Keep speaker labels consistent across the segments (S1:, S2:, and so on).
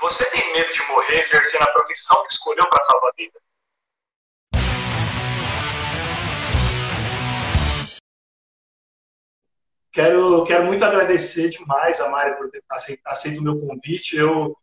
S1: Você tem medo de morrer exercendo a profissão que escolheu para salvar a vida? Quero, quero muito agradecer demais a Mari por ter aceito, o meu convite. Eu,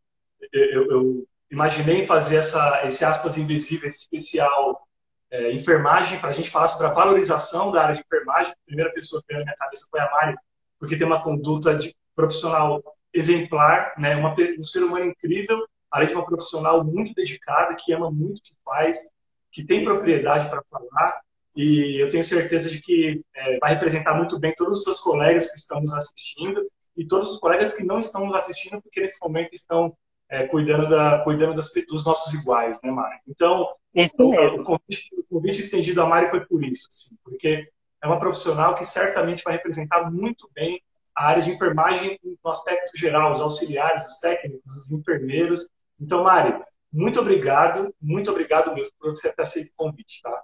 S1: eu, eu imaginei fazer essa, esse aspas invisíveis especial é, enfermagem para a gente falar sobre a valorização da área de enfermagem. A primeira pessoa que veio na minha cabeça foi a Mari, porque tem uma conduta de profissional exemplar, né? Uma, um ser humano incrível, além de uma profissional muito dedicada, que ama muito o que faz, que tem propriedade para falar. E eu tenho certeza de que é, vai representar muito bem todos os seus colegas que estão nos assistindo e todos os colegas que não estão nos assistindo, porque nesse momento estão é, cuidando, da, cuidando das, dos nossos iguais, né, Mari? Então,
S2: mesmo.
S1: O, convite, o convite estendido a Mari foi por isso, assim, porque é uma profissional que certamente vai representar muito bem a área de enfermagem no aspecto geral, os auxiliares, os técnicos, os enfermeiros. Então, Mari, muito obrigado, muito obrigado mesmo por você ter aceito o convite, tá?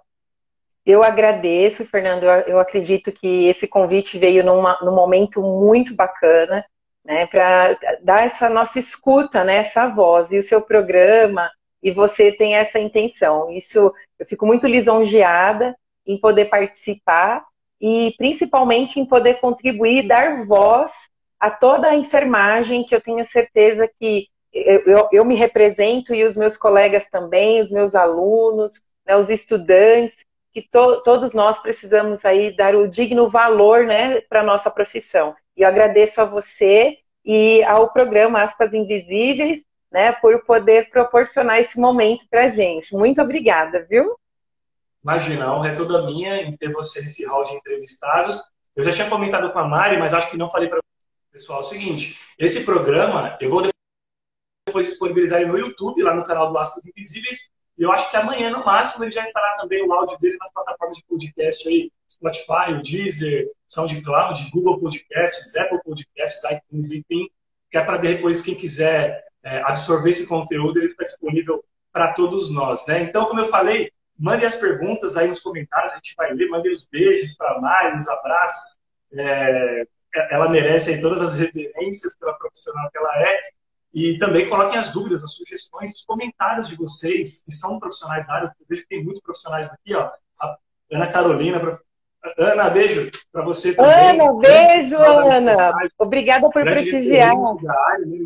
S2: Eu agradeço, Fernando. Eu acredito que esse convite veio numa, num momento muito bacana, né, para dar essa nossa escuta, né, essa voz. E o seu programa, e você tem essa intenção. Isso, eu fico muito lisonjeada em poder participar e principalmente em poder contribuir, dar voz a toda a enfermagem, que eu tenho certeza que eu, eu, eu me represento e os meus colegas também, os meus alunos, né, os estudantes, que to, todos nós precisamos aí dar o digno valor né, para a nossa profissão. E eu agradeço a você e ao programa Aspas Invisíveis, né, por poder proporcionar esse momento para a gente. Muito obrigada, viu?
S1: Imagina, a honra é toda minha em ter você nesse hall de entrevistados. Eu já tinha comentado com a Mari, mas acho que não falei para o pessoal o seguinte: esse programa eu vou depois disponibilizar ele no YouTube, lá no canal do Aspas Invisíveis. E eu acho que amanhã, no máximo, ele já estará também o áudio dele nas plataformas de podcast aí, Spotify, o Deezer, SoundCloud, Google Podcasts, Apple Podcasts, iTunes, enfim. Que é para depois, quem quiser é, absorver esse conteúdo, ele fica disponível para todos nós, né? Então, como eu falei, Mande as perguntas aí nos comentários, a gente vai ler. Mande os beijos para a Mari, os abraços. É, ela merece aí todas as reverências pela profissional que ela é. E também coloquem as dúvidas, as sugestões, os comentários de vocês, que são profissionais da área. Eu vejo que tem muitos profissionais aqui, ó. A Ana Carolina, Ana, beijo para você
S2: também. Ana, beijo, Ana. Obrigada por prestigiar.
S1: Área, né,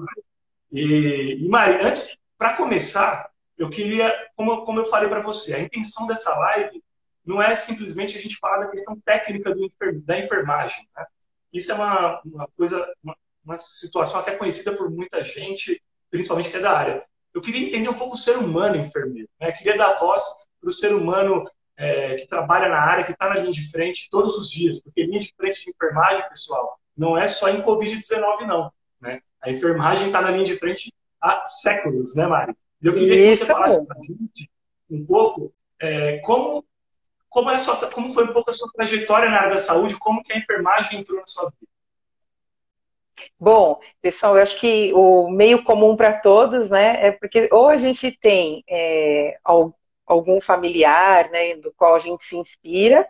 S1: e, e Mari, antes, para começar, eu queria, como, como eu falei para você, a intenção dessa live não é simplesmente a gente falar da questão técnica do, da enfermagem. Né? Isso é uma, uma coisa, uma, uma, situação até conhecida por muita gente, principalmente que é da área. Eu queria entender um pouco o ser humano enfermeiro. Né? Eu queria dar voz para o ser humano é, que trabalha na área, que está na linha de frente todos os dias. Porque linha de frente de enfermagem, pessoal, não é só em Covid-19, não. Né? A enfermagem está na linha de frente há séculos, né, Mari? Eu queria Isso. que você falasse para a gente um pouco é, como, como, é sua, como foi um pouco a sua trajetória na área da saúde, como que a enfermagem entrou na sua vida.
S2: Bom, pessoal, eu acho que o meio comum para todos, né, é porque ou a gente tem é, algum familiar, né, do qual a gente se inspira,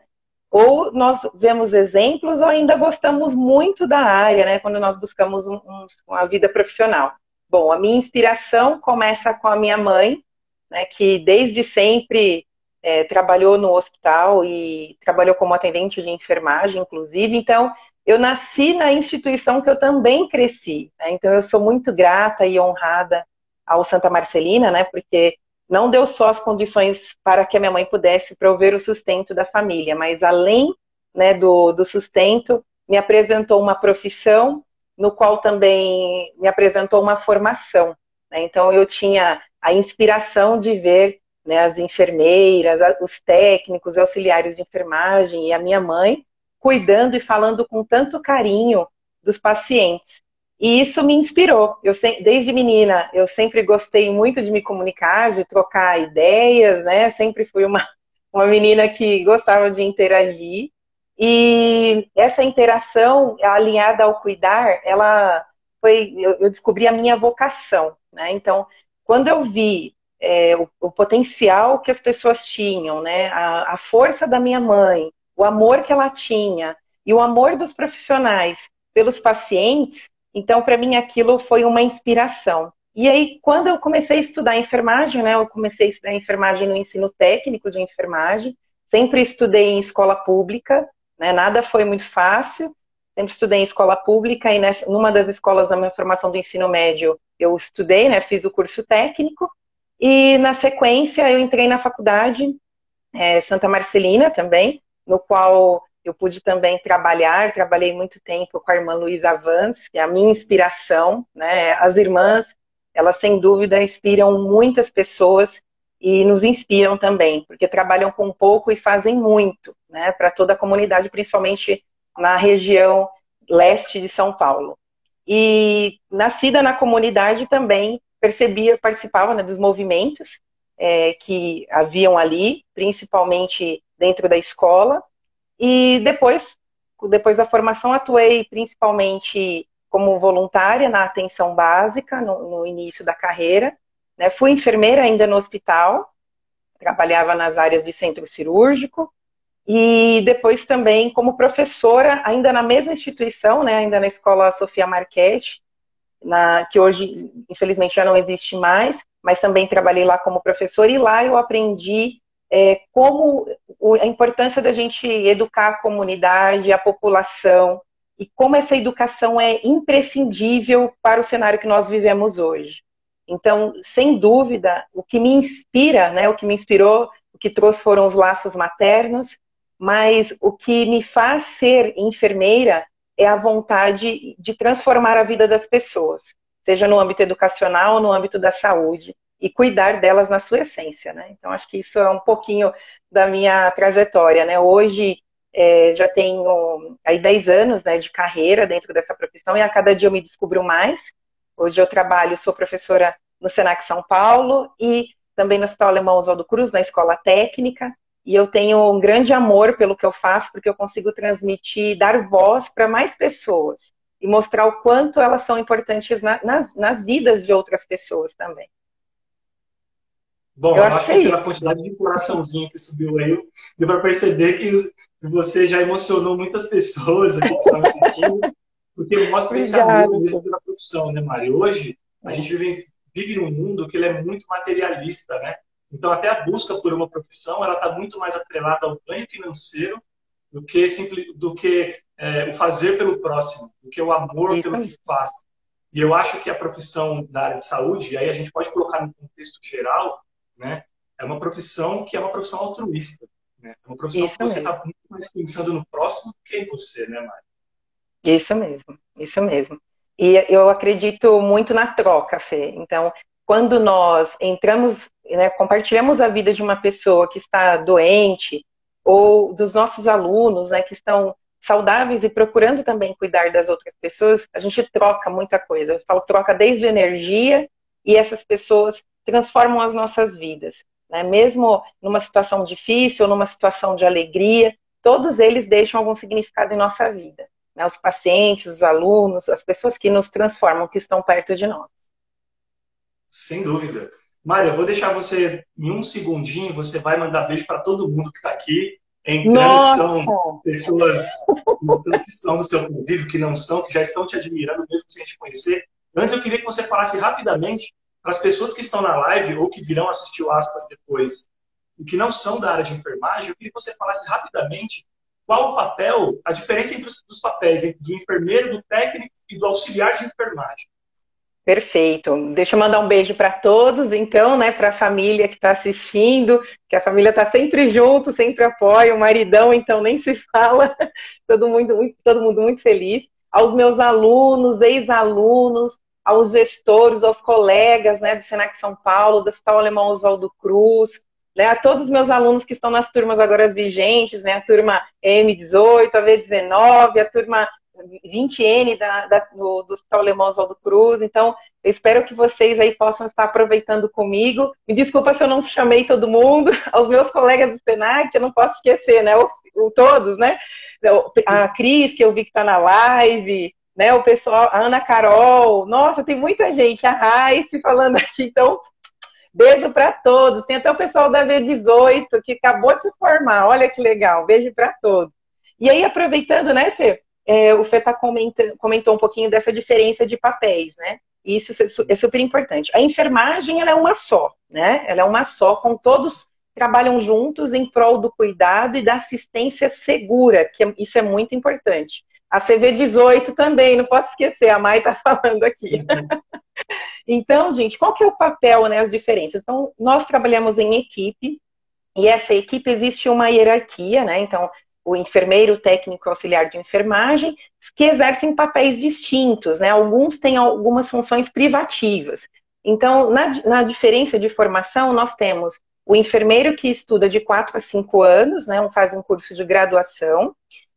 S2: ou nós vemos exemplos ou ainda gostamos muito da área, né, quando nós buscamos um, um, uma vida profissional. Bom, a minha inspiração começa com a minha mãe, né, que desde sempre é, trabalhou no hospital e trabalhou como atendente de enfermagem, inclusive. Então, eu nasci na instituição que eu também cresci. Né? Então, eu sou muito grata e honrada ao Santa Marcelina, né, porque não deu só as condições para que a minha mãe pudesse prover o sustento da família, mas além né, do, do sustento, me apresentou uma profissão no qual também me apresentou uma formação. Né? Então, eu tinha a inspiração de ver né, as enfermeiras, os técnicos, auxiliares de enfermagem e a minha mãe cuidando e falando com tanto carinho dos pacientes. E isso me inspirou. Eu desde menina, eu sempre gostei muito de me comunicar, de trocar ideias, né? Sempre fui uma, uma menina que gostava de interagir. E essa interação alinhada ao cuidar, ela foi, eu, descobri a minha vocação, né? Então, quando eu vi é, o, o, potencial que as pessoas tinham, né? A, a força da minha mãe, o amor que ela tinha e o amor dos profissionais pelos pacientes, então para mim aquilo foi uma inspiração. E aí, quando eu comecei a estudar enfermagem, né, eu comecei a estudar enfermagem no ensino técnico de enfermagem, sempre estudei em escola pública, né, nada foi muito fácil, sempre estudei em escola pública e nessa, numa das escolas da minha formação do ensino médio eu estudei, né, fiz o curso técnico. E na sequência eu entrei na faculdade é, Santa Marcelina também, no qual eu pude também trabalhar, trabalhei muito tempo com a irmã Luísa Vans, que é a minha inspiração, né? As irmãs, elas sem dúvida inspiram muitas pessoas e nos inspiram também, porque trabalham com pouco e fazem muito, né, para toda a comunidade, principalmente na região leste de São Paulo. E nascida na comunidade também percebia, participava né, dos movimentos é, que haviam ali, principalmente dentro da escola. E depois, depois da formação, atuei principalmente como voluntária na atenção básica no, no início da carreira. Né? Fui enfermeira ainda no hospital, trabalhava nas áreas de centro cirúrgico. E depois também como professora, ainda na mesma instituição, né, ainda na escola Sofia Marchetti, na, que hoje, infelizmente, já não existe mais, mas também trabalhei lá como professora e lá eu aprendi é, como a importância da gente educar a comunidade, a população, e como essa educação é imprescindível para o cenário que nós vivemos hoje. Então, sem dúvida, o que me inspira, né, o que me inspirou, o que trouxe foram os laços maternos, mas o que me faz ser enfermeira é a vontade de transformar a vida das pessoas seja no âmbito educacional no âmbito da saúde, e cuidar delas na sua essência, né? Então, acho que isso é um pouquinho da minha trajetória, né? Hoje, é, já tenho aí 10 anos né, de carreira dentro dessa profissão e a cada dia eu me descubro mais. Hoje eu trabalho, sou professora no Senac São Paulo e também no Hospital Alemão Oswaldo Cruz, na Escola Técnica. E eu tenho um grande amor pelo que eu faço, porque eu consigo transmitir, dar voz para mais pessoas e mostrar o quanto elas são importantes na, nas, nas vidas de outras pessoas também.
S1: Bom, eu, eu acho, que, é pela quantidade de coraçãozinho que subiu aí, deu para perceber que você já emocionou muitas pessoas aqui que estão assistindo, porque mostra esse amor mesmo pela produção, né, Mari? Hoje, a gente vive, vive num mundo que ele é muito materialista, né? Então, até a busca por uma profissão, ela está muito mais atrelada ao ganho financeiro do que, simples, do que é, o fazer pelo próximo, do que o amor Isso. pelo que faz. E eu acho que a profissão da área de saúde, e aí a gente pode colocar no contexto geral, né, é uma profissão que é uma profissão altruísta. Né? É uma profissão isso que você está muito mais pensando no próximo do que em você, né, Mari?
S2: Isso mesmo, isso mesmo. E eu acredito muito na troca, Fê. Então, quando nós entramos, né, compartilhamos a vida de uma pessoa que está doente, ou dos nossos alunos, né, que estão saudáveis e procurando também cuidar das outras pessoas, a gente troca muita coisa. Eu falo troca desde energia e essas pessoas transformam as nossas vidas. Né? Mesmo numa situação difícil, numa situação de alegria, todos eles deixam algum significado em nossa vida. Né? Os pacientes, os alunos, as pessoas que nos transformam, que estão perto de nós.
S1: Sem dúvida. Mária, eu vou deixar você em um segundinho, você vai mandar beijo para todo mundo que está aqui, entrando, que são pessoas que estão no seu convívio, que não são, que já estão te admirando, mesmo sem te conhecer. Antes, eu queria que você falasse rapidamente para as pessoas que estão na live ou que virão assistir o Aspas depois e que não são da área de enfermagem, eu queria que você falasse rapidamente qual o papel, a diferença entre os papéis entre do enfermeiro, do técnico e do auxiliar de enfermagem.
S2: Perfeito. Deixa eu mandar um beijo para todos, então, né, para a família que está assistindo, que a família está sempre junto, sempre apoia, o maridão, então nem se fala. Todo mundo, muito, todo mundo muito feliz. Aos meus alunos, ex-alunos, aos gestores, aos colegas, né, do Senac São Paulo, do Hospital Alemão Oswaldo Cruz, né, a todos os meus alunos que estão nas turmas agora vigentes, né, a turma M18, a V19, a turma 20N da, da, do, do Hospital Alemão Oswaldo Cruz. Então, eu espero que vocês aí possam estar aproveitando comigo. Me desculpa se eu não chamei todo mundo, aos meus colegas do Senac, eu não posso esquecer, né? O, o, todos, né? A Cris, que eu vi que está na live, né? O pessoal, a Ana Carol, nossa, tem muita gente, a Raice falando aqui, então. Beijo para todos. Tem até o pessoal da V18 que acabou de se formar. Olha que legal. Beijo para todos. E aí, aproveitando, né, Fê? É, o Fê tá comentou um pouquinho dessa diferença de papéis, né? E isso é super importante. A enfermagem, ela é uma só, né? Ela é uma só, com todos trabalham juntos em prol do cuidado e da assistência segura, que é, isso é muito importante. A CV18 também, não posso esquecer, a Mai está falando aqui. então, gente, qual que é o papel, né, as diferenças? Então, nós trabalhamos em equipe, e essa equipe existe uma hierarquia, né? Então, o enfermeiro, o técnico auxiliar de enfermagem, que exercem papéis distintos, né? Alguns têm algumas funções privativas. Então, na, na diferença de formação, nós temos o enfermeiro que estuda de 4 a 5 anos, né? Faz um curso de graduação.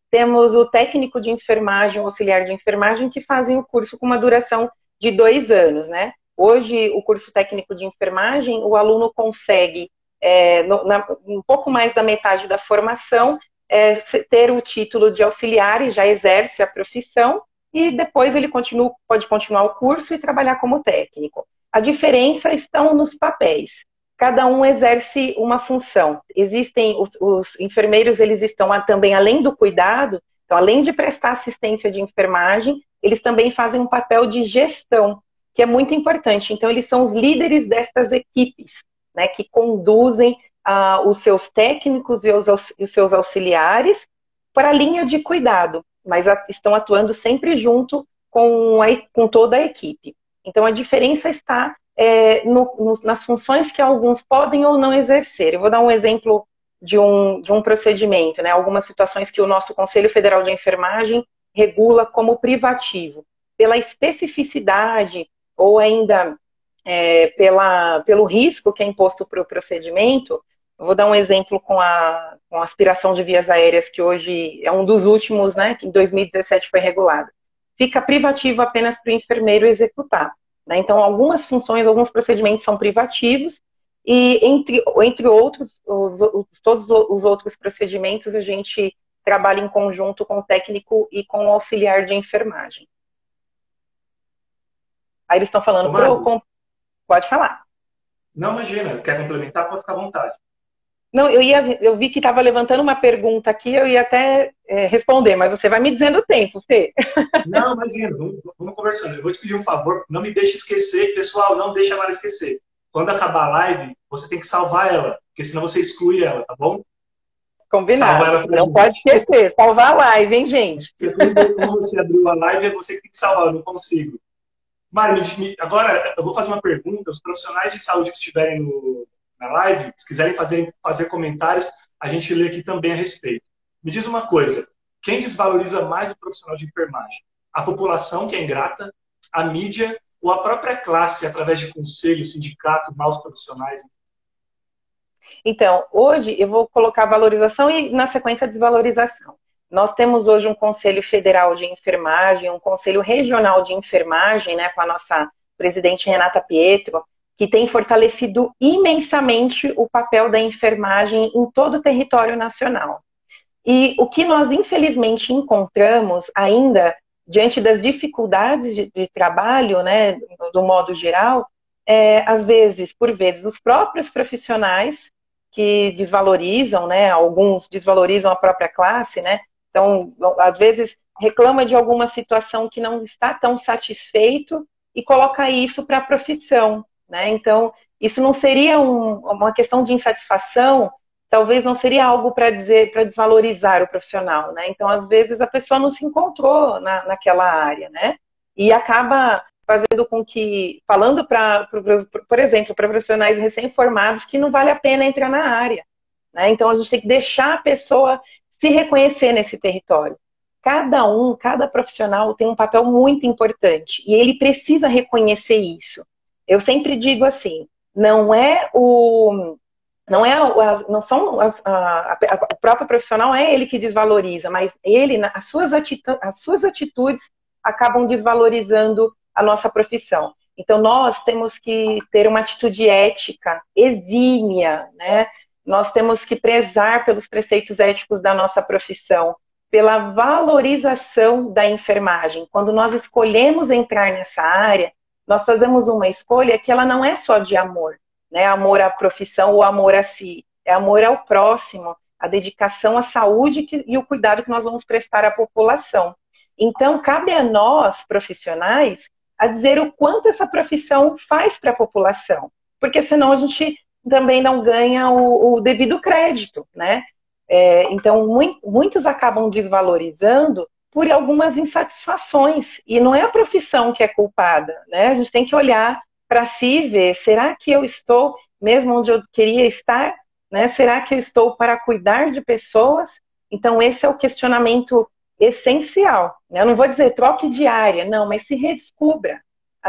S2: Temos o técnico de enfermagem, o auxiliar de enfermagem, que fazem o curso com uma duração de dois anos, né? Hoje, o curso técnico de enfermagem, o aluno consegue é, no, na, um pouco mais da metade da formação, é, ter o título de auxiliar e já exerce a profissão, e depois ele continua, pode continuar o curso e trabalhar como técnico. A diferença estão nos papéis. Cada um exerce uma função. Existem os, os enfermeiros, eles estão também além do cuidado, então além de prestar assistência de enfermagem, eles também fazem um papel de gestão, que é muito importante. Então eles são os líderes destas equipes né, que conduzem ah, os seus técnicos e os, os, seus auxiliares para a linha de cuidado, mas a, estão atuando sempre junto com, a, com toda a equipe. Então a diferença está é, no, no, nas funções que alguns podem ou não exercer. Eu vou dar um exemplo de um, de um procedimento, né? Algumas situações que o nosso Conselho Federal de Enfermagem regula como privativo, pela especificidade ou ainda é, pela, pelo risco que é imposto para o procedimento, vou dar um exemplo com a, com a aspiração de vias aéreas, que hoje é um dos últimos, né, que em 2017 foi regulado. Fica privativo apenas para o enfermeiro executar. Né? Então, algumas funções, alguns procedimentos são privativos, e entre, entre outros, os, os, todos os outros procedimentos, a gente trabalha em conjunto com o técnico e com o auxiliar de enfermagem. Aí eles estão falando, Pode falar.
S1: Não, imagina, quer complementar, pode ficar à vontade.
S2: Não, eu, ia, eu vi que estava levantando uma pergunta aqui, eu ia até é, responder, mas você vai me dizendo o tempo, Fê.
S1: Não, imagina, vamos, vamos, conversando. Eu vou te pedir um favor, não me deixe esquecer, pessoal, não deixe a Mara esquecer. Quando acabar a live, você tem que salvar ela, porque senão você exclui ela, tá bom?
S2: Combinado. Não gente. pode esquecer, salvar a live, hein, gente?
S1: Quando você abriu a live, é você que tem que salvar, eu não consigo. Mário, agora eu vou fazer uma pergunta. Os profissionais de saúde que estiverem no, na live, se quiserem fazer, fazer comentários, a gente lê aqui também a respeito. Me diz uma coisa: quem desvaloriza mais o profissional de enfermagem? A população, que é ingrata, a mídia ou a própria classe, através de conselho, sindicato, maus profissionais?
S2: Então, hoje eu vou colocar valorização e, na sequência, desvalorização. Nós temos hoje um Conselho Federal de Enfermagem, um Conselho Regional de Enfermagem, né, com a nossa presidente Renata Pietro, que tem fortalecido imensamente o papel da enfermagem em todo o território nacional. E o que nós, infelizmente, encontramos ainda, diante das dificuldades de, de trabalho, né, do modo geral, é, às vezes, por vezes, os próprios profissionais que desvalorizam, né, alguns desvalorizam a própria classe, né, então, às vezes, reclama de alguma situação que não está tão satisfeito e coloca isso para a profissão. Né? Então, isso não seria um, uma questão de insatisfação, talvez não seria algo para dizer, para desvalorizar o profissional. Né? Então, às vezes, a pessoa não se encontrou na, naquela área, né? E acaba fazendo com que, falando para, por exemplo, para profissionais recém-formados, que não vale a pena entrar na área. Né? Então, a gente tem que deixar a pessoa se reconhecer nesse território. Cada um, cada profissional tem um papel muito importante e ele precisa reconhecer isso. Eu sempre digo assim, não é o não é não são as, a, a, o próprio profissional é ele que desvaloriza, mas ele as suas atitudes, as suas atitudes acabam desvalorizando a nossa profissão. Então nós temos que ter uma atitude ética exímia, né? Nós temos que prezar pelos preceitos éticos da nossa profissão, pela valorização da enfermagem. Quando nós escolhemos entrar nessa área, nós fazemos uma escolha que ela não é só de amor, né? Amor à profissão ou amor a si, é amor ao próximo, a dedicação à saúde e o cuidado que nós vamos prestar à população. Então, cabe a nós, profissionais, a dizer o quanto essa profissão faz para a população, porque senão a gente também não ganha o, o devido crédito, né? É, então, muitos acabam desvalorizando por algumas insatisfações, e não é a profissão que é culpada, né? A gente tem que olhar para si e ver, será que eu estou mesmo onde eu queria estar? Né? Será que eu estou para cuidar de pessoas? Então, esse é o questionamento essencial. Né? Eu não vou dizer troque de área, não, mas se redescubra.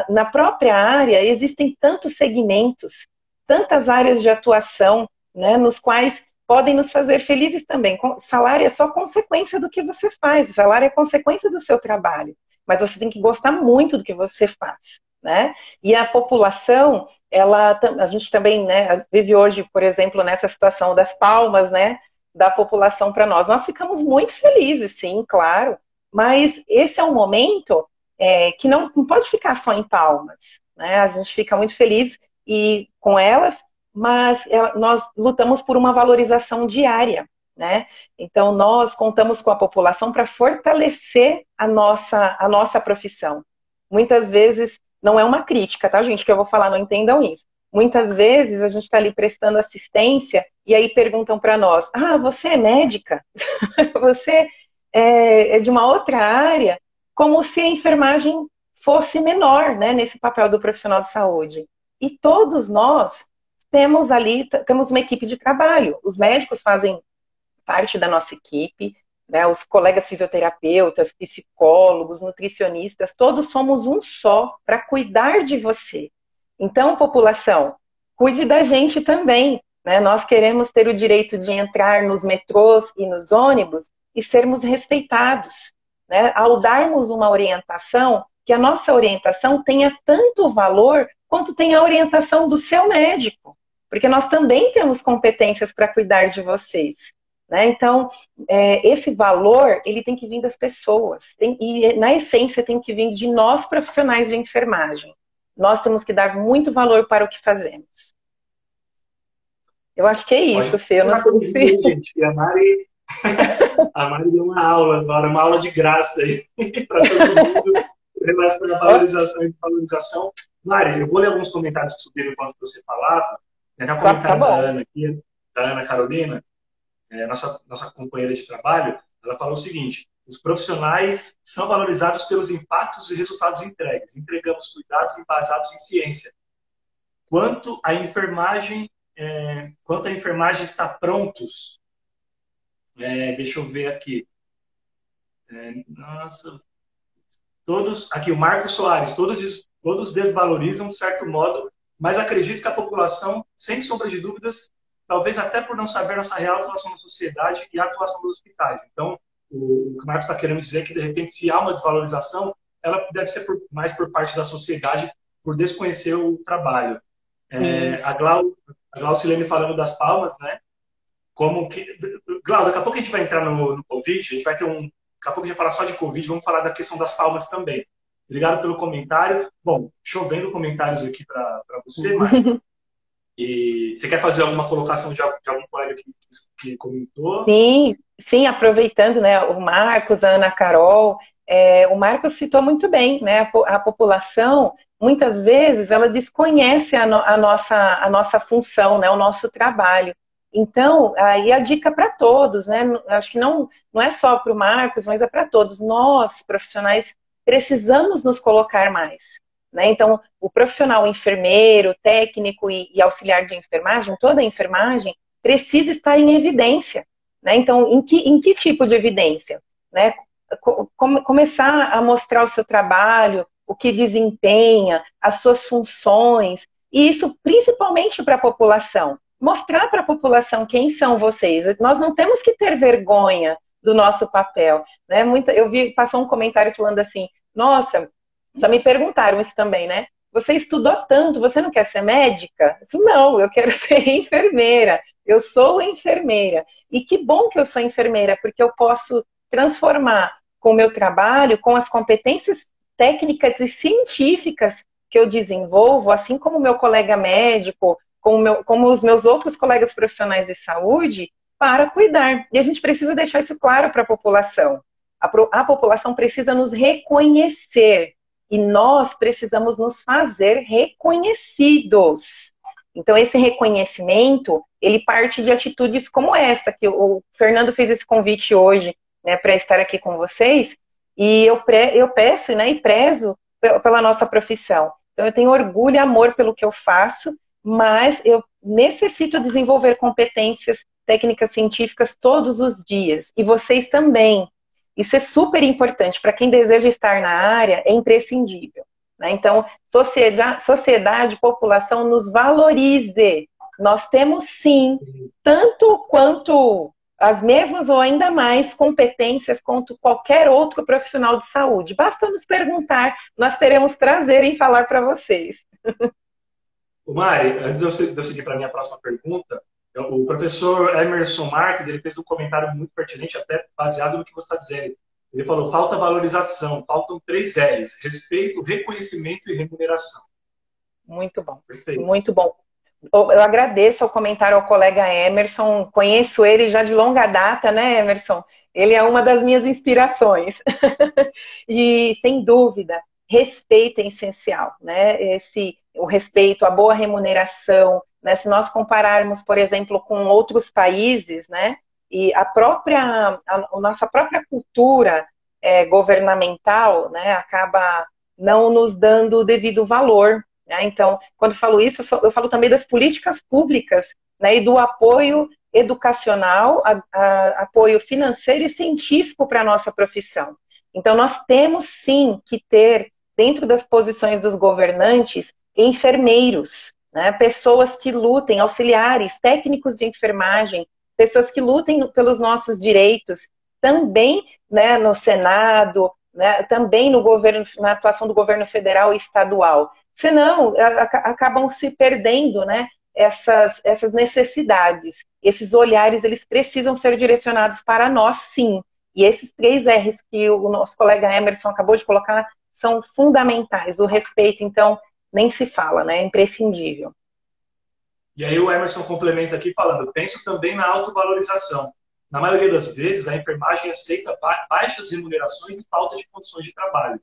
S2: Na própria área existem tantos segmentos, tantas áreas de atuação, né, nos quais podem nos fazer felizes também. Salário é só consequência do que você faz, salário é consequência do seu trabalho, mas você tem que gostar muito do que você faz. Né? E a população, ela, a gente também né, vive hoje, por exemplo, nessa situação das palmas, né, da população para nós. Nós ficamos muito felizes, sim, claro, mas esse é um momento é, que não, não, pode ficar só em palmas. Né? A gente fica muito feliz e com elas, mas é, nós lutamos por uma valorização diária. Né? Então, nós contamos com a população para fortalecer a nossa, a nossa profissão. Muitas vezes, não é uma crítica, tá, gente, que eu vou falar, não entendam isso. Muitas vezes a gente está ali prestando assistência e aí perguntam para nós: Ah, você é médica? você é, é de uma outra área? Como se a enfermagem fosse menor né, nesse papel do profissional de saúde. E todos nós temos ali, temos uma equipe de trabalho. Os médicos fazem parte da nossa equipe, né, os colegas fisioterapeutas, psicólogos, nutricionistas, todos somos um só para cuidar de você. Então, população, cuide da gente também. Né? Nós queremos ter o direito de entrar nos metrôs e nos ônibus e sermos respeitados. Né? Ao darmos uma orientação, que a nossa orientação tenha tanto valor quanto tem a orientação do seu médico. Porque nós também temos competências para cuidar de vocês. Né? Então, é, esse valor, ele tem que vir das pessoas. Tem, e, na essência, tem que vir de nós, profissionais de enfermagem nós temos que dar muito valor para o que fazemos. Eu acho que é isso, Fê. Eu não sei se...
S1: Gente, a Mari, a Mari deu uma aula agora, uma aula de graça aí para todo mundo em relação à valorização e valorização. Mari, eu vou ler alguns comentários que subiram enquanto você falava. Tem um comentário tá da Ana aqui, da Ana Carolina, é, nossa, nossa companheira de trabalho. Ela falou o seguinte: os profissionais são valorizados pelos impactos e resultados entregues. Entregamos cuidados embasados em ciência. Quanto a enfermagem, é, quanto a enfermagem está prontos, é, deixa eu ver aqui. É, nossa, todos aqui o Marcos Soares, todos todos desvalorizam de certo modo, mas acredito que a população, sem sombra de dúvidas, talvez até por não saber nossa real atuação na sociedade e a atuação dos hospitais. Então, o, que o Marcos está querendo dizer é que, de repente, se há uma desvalorização, ela deve ser por, mais por parte da sociedade por desconhecer o trabalho. É, a, Glau, a Glaucilene falando das palmas, né? Como que. Glau, daqui a pouco a gente vai entrar no, no Covid, a gente vai ter um. Daqui a pouco a gente vai falar só de Covid, vamos falar da questão das palmas também. Obrigado pelo comentário. Bom, chovendo comentários aqui para você, Marcos. E você quer fazer alguma colocação de, de algum colega que, que, comentou?
S2: Sim, sim, aproveitando, né, o Marcos, a Ana Carol, é, o Marcos citou muito bem, né, a, a população, muitas vezes, ela desconhece a, no, a, nossa, a nossa função, né, o nosso trabalho. Então, aí a dica para todos, né? Acho que não, não é só para o Marcos, mas é para todos. Nós, profissionais, precisamos nos colocar mais. Né? Então, o profissional enfermeiro, técnico e, e, auxiliar de enfermagem, toda a enfermagem, precisa estar em evidência. Né? Então, em que, em que tipo de evidência? Né? começar a mostrar o seu trabalho, o que desempenha, as suas funções, e isso principalmente para a população. Mostrar para a população quem são vocês. Nós não temos que ter vergonha do nosso papel. Né? Muita, eu vi, passou um comentário falando assim, nossa, já me perguntaram isso também, né? Você estudou tanto, você não quer ser médica? Eu falei, não, eu quero ser enfermeira. Eu sou enfermeira. E que bom que eu sou enfermeira, porque eu posso transformar com o meu trabalho, com as competências técnicas e científicas que eu desenvolvo, assim como meu colega médico, como, meu, como os meus outros colegas profissionais de saúde, para cuidar. E a gente precisa deixar isso claro para a população. A, a população precisa nos reconhecer e nós precisamos nos fazer reconhecidos. Então, esse reconhecimento, ele parte de atitudes como essa, que o Fernando fez esse convite hoje, né, para estar aqui com vocês, e eu, pre, eu peço né, e prezo pela nossa profissão. Então, eu tenho orgulho e amor pelo que eu faço, mas eu necessito desenvolver competências técnicas científicas todos os dias, e vocês também. Isso é super importante. Para quem deseja estar na área, é imprescindível. Né? Então, sociedade, sociedade, população, nos valorize. Nós temos sim, tanto quanto as mesmas ou ainda mais competências quanto qualquer outro profissional de saúde. Basta nos perguntar, nós teremos prazer em falar para vocês.
S1: O Mari, antes de eu seguir para a minha próxima pergunta, o professor Emerson Marques ele fez um comentário muito pertinente, até baseado no que você está dizendo. Ele falou: falta valorização, faltam três R's: respeito, reconhecimento e remuneração.
S2: Muito bom. Perfeito. Muito bom. Eu agradeço o comentário ao colega Emerson. Conheço ele já de longa data, né, Emerson? Ele é uma das minhas inspirações. e, sem dúvida, respeito é essencial, né? Esse, o respeito, a boa remuneração, né? Se nós compararmos, por exemplo, com outros países, né? E a própria, a, nossa própria cultura é, governamental, né? Acaba não nos dando o devido valor. Né? Então, quando eu falo isso, eu falo também das políticas públicas né? e do apoio educacional, a, a, apoio financeiro e científico para a nossa profissão. Então, nós temos sim que ter, dentro das posições dos governantes, enfermeiros, né? pessoas que lutem, auxiliares, técnicos de enfermagem, pessoas que lutem pelos nossos direitos, também né, no Senado, né, também no governo, na atuação do governo federal e estadual. Senão, a, a, acabam se perdendo né, essas, essas necessidades. Esses olhares, eles precisam ser direcionados para nós, sim. E esses três R's que o nosso colega Emerson acabou de colocar são fundamentais. O respeito, então, nem se fala, né? É imprescindível.
S1: E aí o Emerson complementa aqui falando, penso também na autovalorização. Na maioria das vezes, a enfermagem aceita baixas remunerações e falta de condições de trabalho.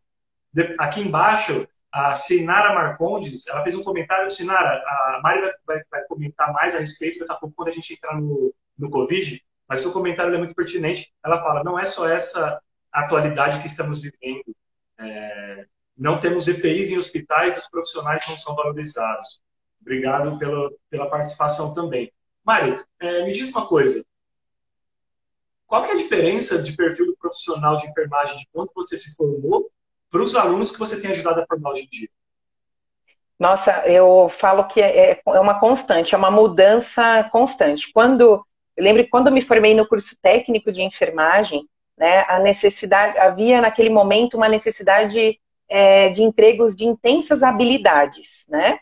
S1: Aqui embaixo, a Sinara Marcondes, ela fez um comentário. Sinara, a Mari vai, vai, vai comentar mais a respeito daqui a pouco quando a gente entrar no, no Covid, mas seu comentário é muito pertinente. Ela fala, não é só essa atualidade que estamos vivendo. É, não temos EPIs em hospitais e os profissionais não são valorizados. Obrigado pela, pela participação também. Mário, é, me diz uma coisa. Qual é a diferença de perfil do profissional de enfermagem de quando você se formou para os alunos que você tem ajudado a formar hoje em dia?
S2: Nossa, eu falo que é, é, uma constante, é uma mudança constante. Quando eu lembro que quando me formei no curso técnico de enfermagem, né, a necessidade havia naquele momento uma necessidade é, de empregos de intensas habilidades, né?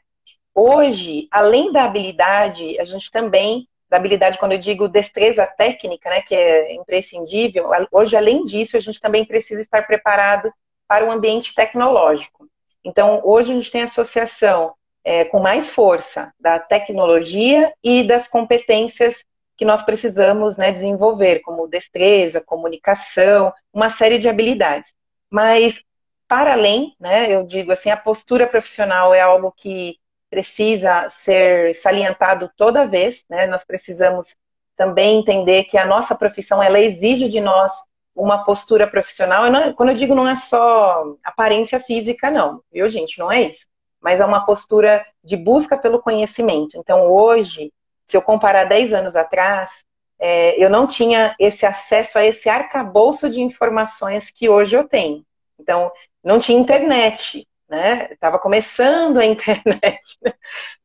S2: Hoje, além da habilidade, a gente também, da habilidade, quando eu digo destreza técnica, né, que é imprescindível, hoje, além disso, a gente também precisa estar preparado para o ambiente tecnológico. Então, hoje a gente tem associação é, com mais força da tecnologia e das competências que nós precisamos né, desenvolver, como destreza, comunicação, uma série de habilidades. Mas para além, né, eu digo assim, a postura profissional é algo que precisa ser salientado toda vez, né? Nós precisamos também entender que a nossa profissão ela exige de nós uma postura profissional. Não, quando eu digo não é só aparência física, não, viu, gente? Não é isso. Mas é uma postura de busca pelo conhecimento. Então, hoje, se eu comparar 10 anos atrás, é, eu não tinha esse acesso a esse arcabouço de informações que hoje eu tenho. Então, não tinha internet, né? Estava começando a internet.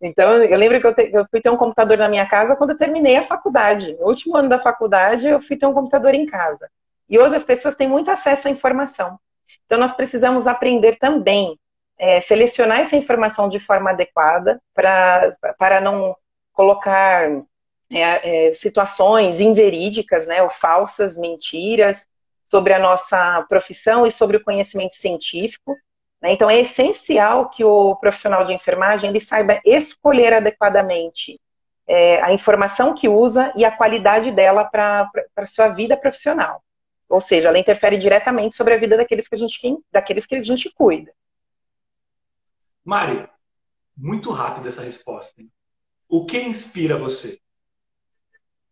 S2: Então, eu lembro que eu, te, eu, fui ter um computador na minha casa quando eu terminei a faculdade. No último ano da faculdade, eu fui ter um computador em casa. E hoje as pessoas têm muito acesso à informação. Então, nós precisamos aprender também é, selecionar essa informação de forma adequada para, não colocar é, é, situações inverídicas, né, ou falsas, mentiras, sobre a nossa profissão e sobre o conhecimento científico. Né? Então, é essencial que o profissional de enfermagem ele saiba escolher adequadamente é, a informação que usa e a qualidade dela para a sua vida profissional. Ou seja, ela interfere diretamente sobre a vida daqueles que a gente, daqueles que a gente cuida.
S1: Mari, muito rápida essa resposta. Hein? O que inspira você?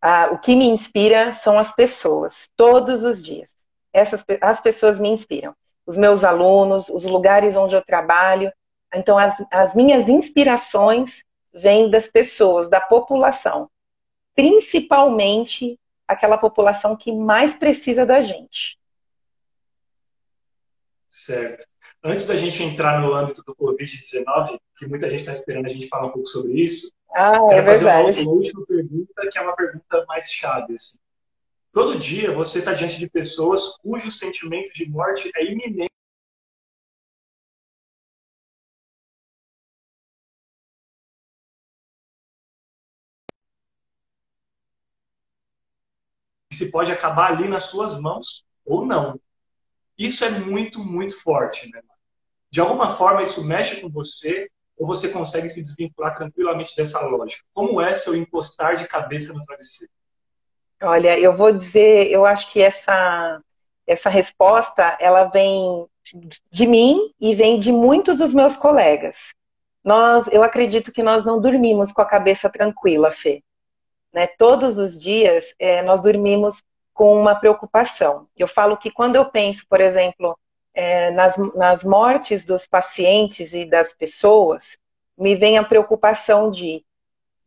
S2: Ah, o que me inspira são as pessoas, todos os dias. Essas, as pessoas me inspiram. Os meus alunos, os lugares onde eu trabalho. Então, as, as minhas inspirações vêm das pessoas, da população. Principalmente aquela população que mais precisa da gente.
S1: Certo. Antes da gente entrar no âmbito do Covid-19, que muita gente está esperando a gente falar um pouco sobre isso,
S2: ah, é quero é fazer
S1: verdade. uma última pergunta, que é uma pergunta mais chave. Assim. Todo dia você está diante de pessoas cujo sentimento de morte é iminente. Se pode acabar ali nas suas mãos ou não. Isso é muito, muito forte, né? De alguma forma isso mexe com você ou você consegue se desvincular tranquilamente dessa lógica? Como é seu encostar de cabeça no travesseiro?
S2: Olha, eu vou dizer, eu acho que essa essa resposta ela vem de mim e vem de muitos dos meus colegas. Nós, eu acredito que nós não dormimos com a cabeça tranquila, Fê. Né? Todos os dias é, nós dormimos com uma preocupação. Eu falo que quando eu penso, por exemplo, é, nas, nas mortes dos pacientes e das pessoas, me vem a preocupação de,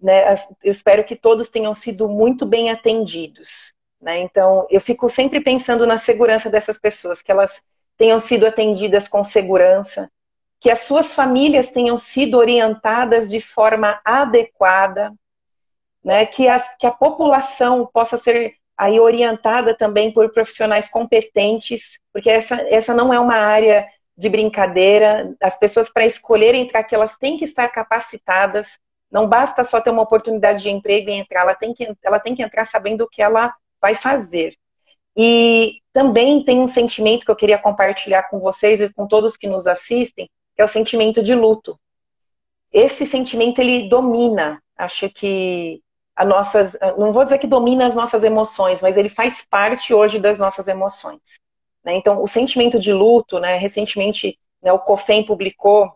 S2: né, eu espero que todos tenham sido muito bem atendidos. Né? Então, eu fico sempre pensando na segurança dessas pessoas, que elas tenham sido atendidas com segurança, que as suas famílias tenham sido orientadas de forma adequada, né? que, as, que a população possa ser aí orientada também por profissionais competentes, porque essa, essa não é uma área de brincadeira. As pessoas, para escolherem entrar aqui, elas têm que estar capacitadas. Não basta só ter uma oportunidade de emprego e entrar, ela tem que, ela tem que entrar sabendo o que ela vai fazer. E também tem um sentimento que eu queria compartilhar com vocês e com todos que nos assistem, que é o sentimento de luto. Esse sentimento ele domina. Acho que a nossas, não vou dizer que domina as nossas emoções, mas ele faz parte hoje das nossas emoções. Né? Então, o sentimento de luto, né, recentemente né, o COFEM publicou,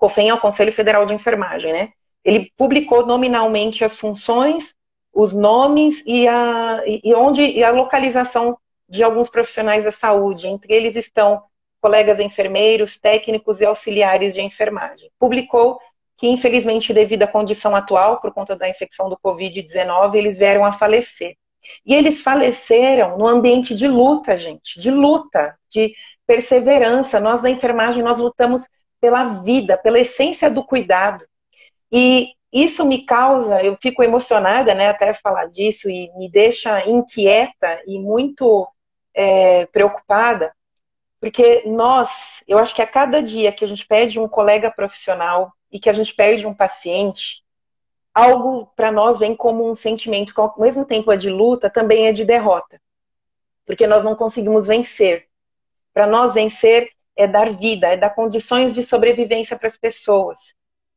S2: COFEM é o Conselho Federal de Enfermagem, né? Ele publicou nominalmente as funções, os nomes e a, e onde, e a localização de alguns profissionais da saúde. Entre eles estão colegas enfermeiros, técnicos e auxiliares de enfermagem. Publicou que infelizmente devido à condição atual, por conta da infecção do Covid-19, eles vieram a falecer. E eles faleceram no ambiente de luta, gente, de luta, de perseverança. Nós da enfermagem, nós lutamos pela vida, pela essência do cuidado. E isso me causa, eu fico emocionada, né, até falar disso, e me deixa inquieta e muito é, preocupada, porque nós, eu acho que a cada dia que a gente pede um colega profissional e que a gente perde um paciente, algo para nós vem como um sentimento que ao mesmo tempo é de luta, também é de derrota. Porque nós não conseguimos vencer. Para nós vencer é dar vida, é dar condições de sobrevivência para as pessoas.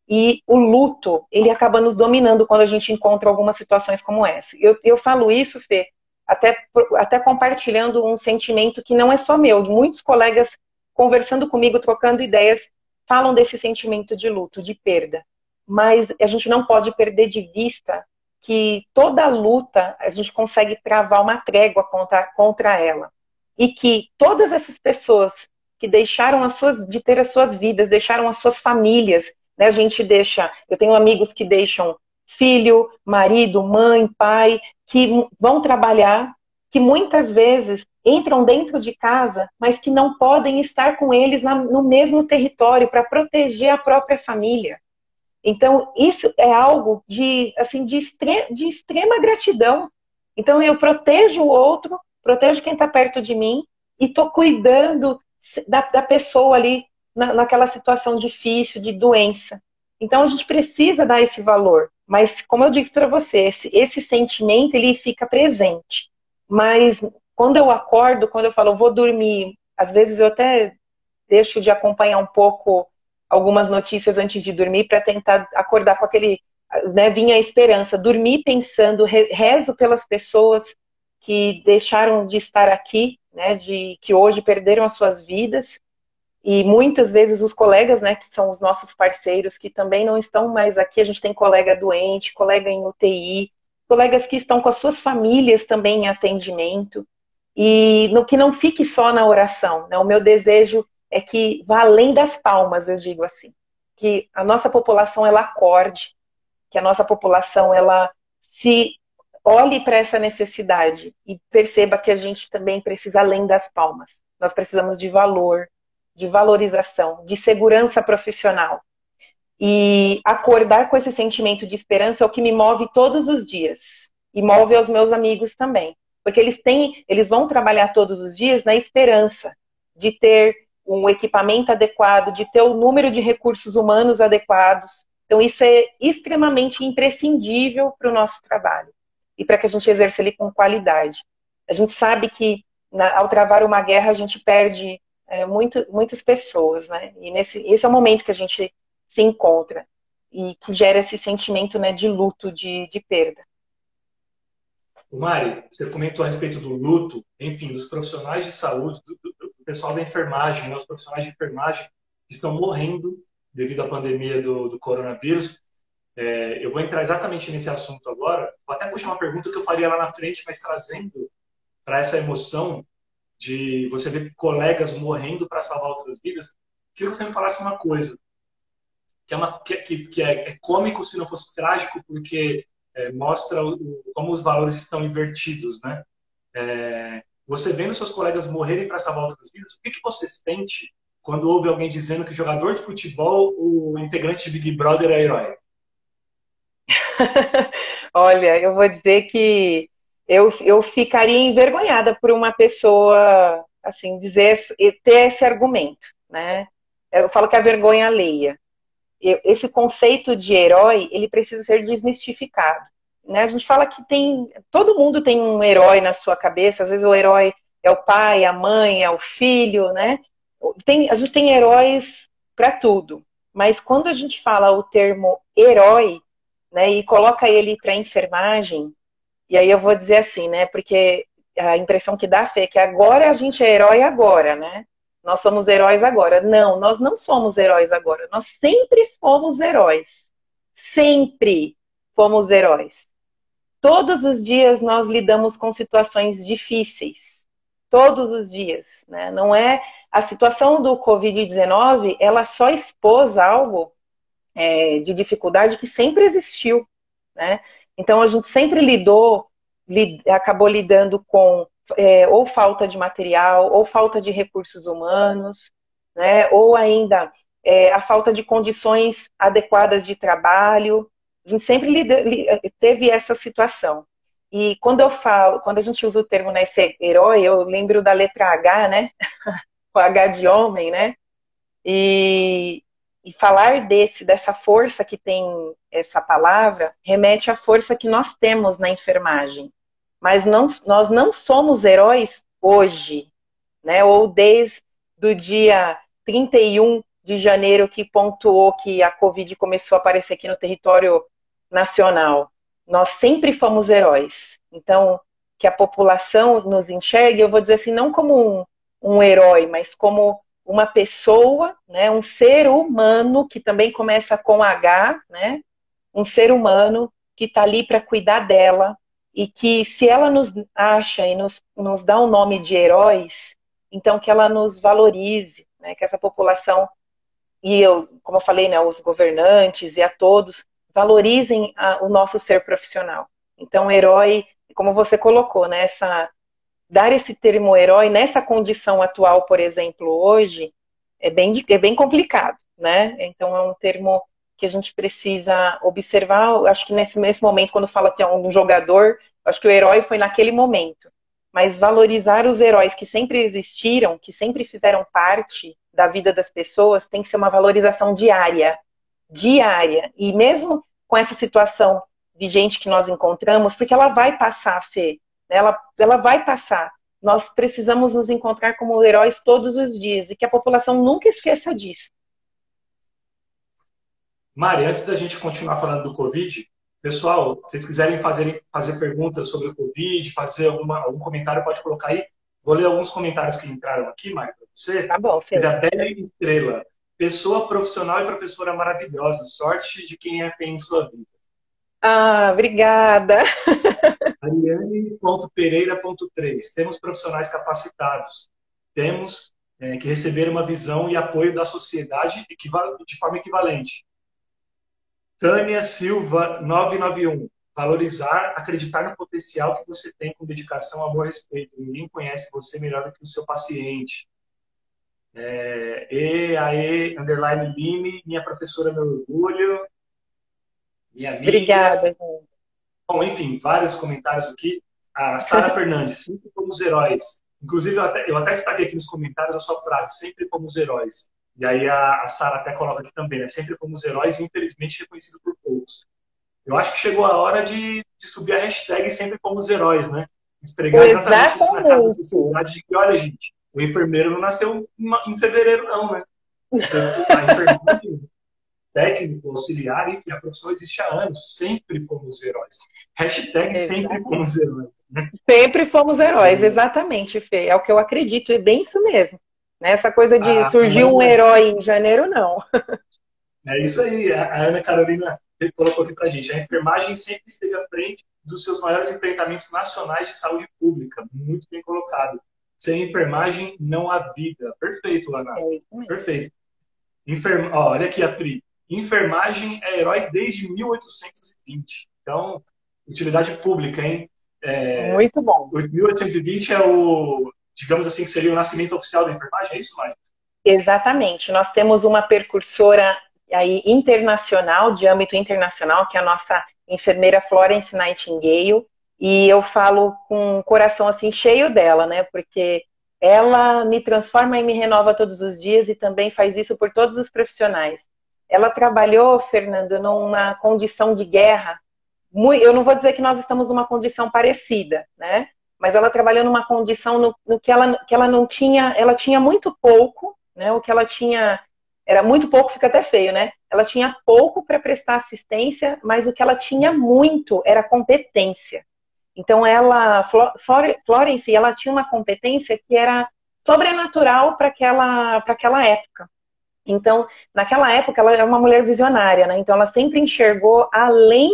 S2: E o luto, ele acaba nos dominando quando a gente encontra algumas situações como essa. Eu, eu falo isso, Fê, até, até compartilhando um sentimento que não é só meu, muitos colegas conversando comigo, trocando ideias, falam desse sentimento de luto, de perda. Mas a gente não pode perder de vista que toda luta a gente consegue travar uma trégua contra, contra ela. E que todas essas pessoas que deixaram as suas, de ter as suas vidas, deixaram as suas famílias, né? A gente deixa, eu tenho amigos que deixam filho, marido, mãe, pai, que vão trabalhar, que muitas vezes entram dentro de casa, mas que não podem estar com eles na, no mesmo território para proteger a própria família. Então, isso é algo de, assim, de, extre de extrema gratidão. Então, eu protejo o outro, protejo quem está perto de mim e estou cuidando da, da, pessoa ali na, naquela situação difícil, de doença. Então, a gente precisa dar esse valor. Mas, como eu disse para você, esse, esse sentimento ele fica presente. Mas quando eu acordo, quando eu falo, vou dormir, às vezes eu até deixo de acompanhar um pouco algumas notícias antes de dormir para tentar acordar com aquele, né, vinha a esperança, dormir pensando, rezo pelas pessoas que deixaram de estar aqui, né, de que hoje perderam as suas vidas e muitas vezes os colegas, né, que são os nossos parceiros, que também não estão mais aqui, a gente tem colega doente, colega em UTI, colegas que estão com as suas famílias também em atendimento, e no que não fique só na oração, né? O meu desejo é que vá além das palmas, eu digo assim, que a nossa população ela acorde, que a nossa população ela se olhe para essa necessidade e perceba que a gente também precisa além das palmas. Nós precisamos de valor, de valorização, de segurança profissional. E acordar com esse sentimento de esperança é o que me move todos os dias e move aos meus amigos também, porque eles têm, eles vão trabalhar todos os dias na esperança de ter um equipamento adequado, de ter o número de recursos humanos adequados. Então isso é extremamente imprescindível para o nosso trabalho e para que a gente exerça ele com qualidade. A gente sabe que na, ao travar uma guerra a gente perde é, muito, muitas pessoas, né? E nesse, esse é o momento que a gente se encontra e que gera esse sentimento né, de luto, de, de perda.
S1: Mari, você comentou a respeito do luto, enfim, dos profissionais de saúde, do, do, do pessoal da enfermagem, né, os profissionais de enfermagem estão morrendo devido à pandemia do, do coronavírus. É, eu vou entrar exatamente nesse assunto agora. Vou até puxar uma pergunta que eu faria lá na frente, mas trazendo para essa emoção de você ver colegas morrendo para salvar outras vidas. Queria que você me falasse uma coisa, que é, uma, que, que é, é cômico se não fosse trágico, porque é, mostra o, como os valores estão invertidos, né? É, você vendo seus colegas morrerem para salvar outras vidas, o que, que você sente quando ouve alguém dizendo que jogador de futebol, o integrante de Big Brother é herói?
S2: Olha, eu vou dizer que eu, eu ficaria envergonhada por uma pessoa, assim, dizer, ter esse argumento, né? Eu falo que a vergonha alheia. Esse conceito de herói, ele precisa ser desmistificado. Né? A gente fala que tem, todo mundo tem um herói na sua cabeça, às vezes o herói é o pai, a mãe, é o filho, né? Tem, a gente tem heróis para tudo, mas quando a gente fala o termo herói, né, e coloca ele para enfermagem, e aí eu vou dizer assim, né? Porque a impressão que dá, Fê, é que agora a gente é herói agora, né? Nós somos heróis agora. Não, nós não somos heróis agora. Nós sempre fomos heróis. Sempre fomos heróis. Todos os dias nós lidamos com situações difíceis. Todos os dias, né? Não é a situação do Covid-19, ela só expôs algo é, de dificuldade que sempre existiu, né? Então a gente sempre lidou, lid, acabou lidando com é, ou falta de material, ou falta de recursos humanos, né? ou ainda é, a falta de condições adequadas de trabalho. A gente sempre lida, teve essa situação. E quando eu falo, quando a gente usa o termo né, ser herói, eu lembro da letra H, né? o H de homem, né? E, e falar desse, dessa força que tem essa palavra, remete à força que nós temos na enfermagem. Mas não, nós não somos heróis hoje, né? Ou desde o dia 31 de janeiro que pontuou que a Covid começou a aparecer aqui no território nacional. Nós sempre fomos heróis. Então, que a população nos enxergue, eu vou dizer assim, não como um, um herói, mas como uma pessoa, né, um ser humano que também começa com H, né, um ser humano que está ali para cuidar dela e que se ela nos acha e nos, nos dá o um nome de heróis, então que ela nos valorize, né, que essa população e eu, como eu falei, né, os governantes e a todos valorizem a, o nosso ser profissional. Então, herói, como você colocou, né, essa dar esse termo herói nessa condição atual, por exemplo, hoje, é bem, é bem complicado, né? Então é um termo que a gente precisa observar. Acho que nesse, nesse momento, quando fala que é um jogador, acho que o herói foi naquele momento. Mas valorizar os heróis que sempre existiram, que sempre fizeram parte da vida das pessoas, tem que ser uma valorização diária. Diária. E mesmo com essa situação vigente que nós encontramos, porque ela vai passar, Fê ela, ela vai passar. Nós precisamos nos encontrar como heróis todos os dias e que a população nunca esqueça disso.
S1: Mari, antes da gente continuar falando do Covid, pessoal, se vocês quiserem fazer, fazer perguntas sobre o Covid, fazer alguma, algum comentário, pode colocar aí. Vou ler alguns comentários que entraram aqui, Maia, para você.
S2: Tá bom, Fê.
S1: Isabelle Estrela. Pessoa profissional e professora maravilhosa. Sorte de quem a tem em sua vida.
S2: Ah, obrigada.
S1: Ariane.pereira.3. Temos profissionais capacitados. Temos é, que receber uma visão e apoio da sociedade de forma equivalente. Tânia Silva, 991. Valorizar, acreditar no potencial que você tem com dedicação, amor respeito. Ninguém conhece você melhor do que o seu paciente. É, e aí, underline Line, minha professora, meu orgulho. Minha amiga.
S2: Obrigada, gente.
S1: Bom, enfim, vários comentários aqui. A Sara Fernandes, sempre fomos heróis. Inclusive, eu até, eu até destaquei aqui nos comentários a sua frase, sempre fomos heróis. E aí a, a Sara até coloca aqui também, né? Sempre fomos heróis e infelizmente reconhecido por poucos. Eu acho que chegou a hora de, de subir a hashtag sempre fomos heróis, né? Espregar exatamente, exatamente isso na cara da sociedade de que, olha, gente, o enfermeiro não nasceu em fevereiro, não, né? A enfermagem, técnico, auxiliar, enfim, a profissão existe há anos. Sempre fomos heróis. Hashtag sempre fomos heróis. Né?
S2: Sempre fomos heróis, exatamente, Fê. É o que eu acredito, é bem isso mesmo. Né? Essa coisa de ah, surgir um herói em janeiro, não.
S1: É isso aí. A Ana Carolina colocou aqui pra gente. A enfermagem sempre esteve à frente dos seus maiores enfrentamentos nacionais de saúde pública. Muito bem colocado. Sem enfermagem, não há vida. Perfeito, Ana. É. Perfeito. Enferma... Ó, olha aqui a Pri. Enfermagem é herói desde 1820. Então, utilidade pública, hein?
S2: É... Muito bom.
S1: 1820 é o, digamos assim, que seria o nascimento oficial da enfermagem, é isso, Mário?
S2: Exatamente. Nós temos uma percursora aí internacional, de âmbito internacional, que é a nossa enfermeira Florence Nightingale, e eu falo com o coração assim cheio dela, né? Porque ela me transforma e me renova todos os dias e também faz isso por todos os profissionais. Ela trabalhou, Fernando, numa condição de guerra. Eu não vou dizer que nós estamos numa condição parecida, né? Mas ela trabalhou numa condição no, no que, ela, que ela não tinha, ela tinha muito pouco, né? O que ela tinha era muito pouco, fica até feio, né? Ela tinha pouco para prestar assistência, mas o que ela tinha muito era competência. Então ela, Florence, ela tinha uma competência que era sobrenatural para aquela, aquela época. Então, naquela época, ela é uma mulher visionária, né? Então, ela sempre enxergou além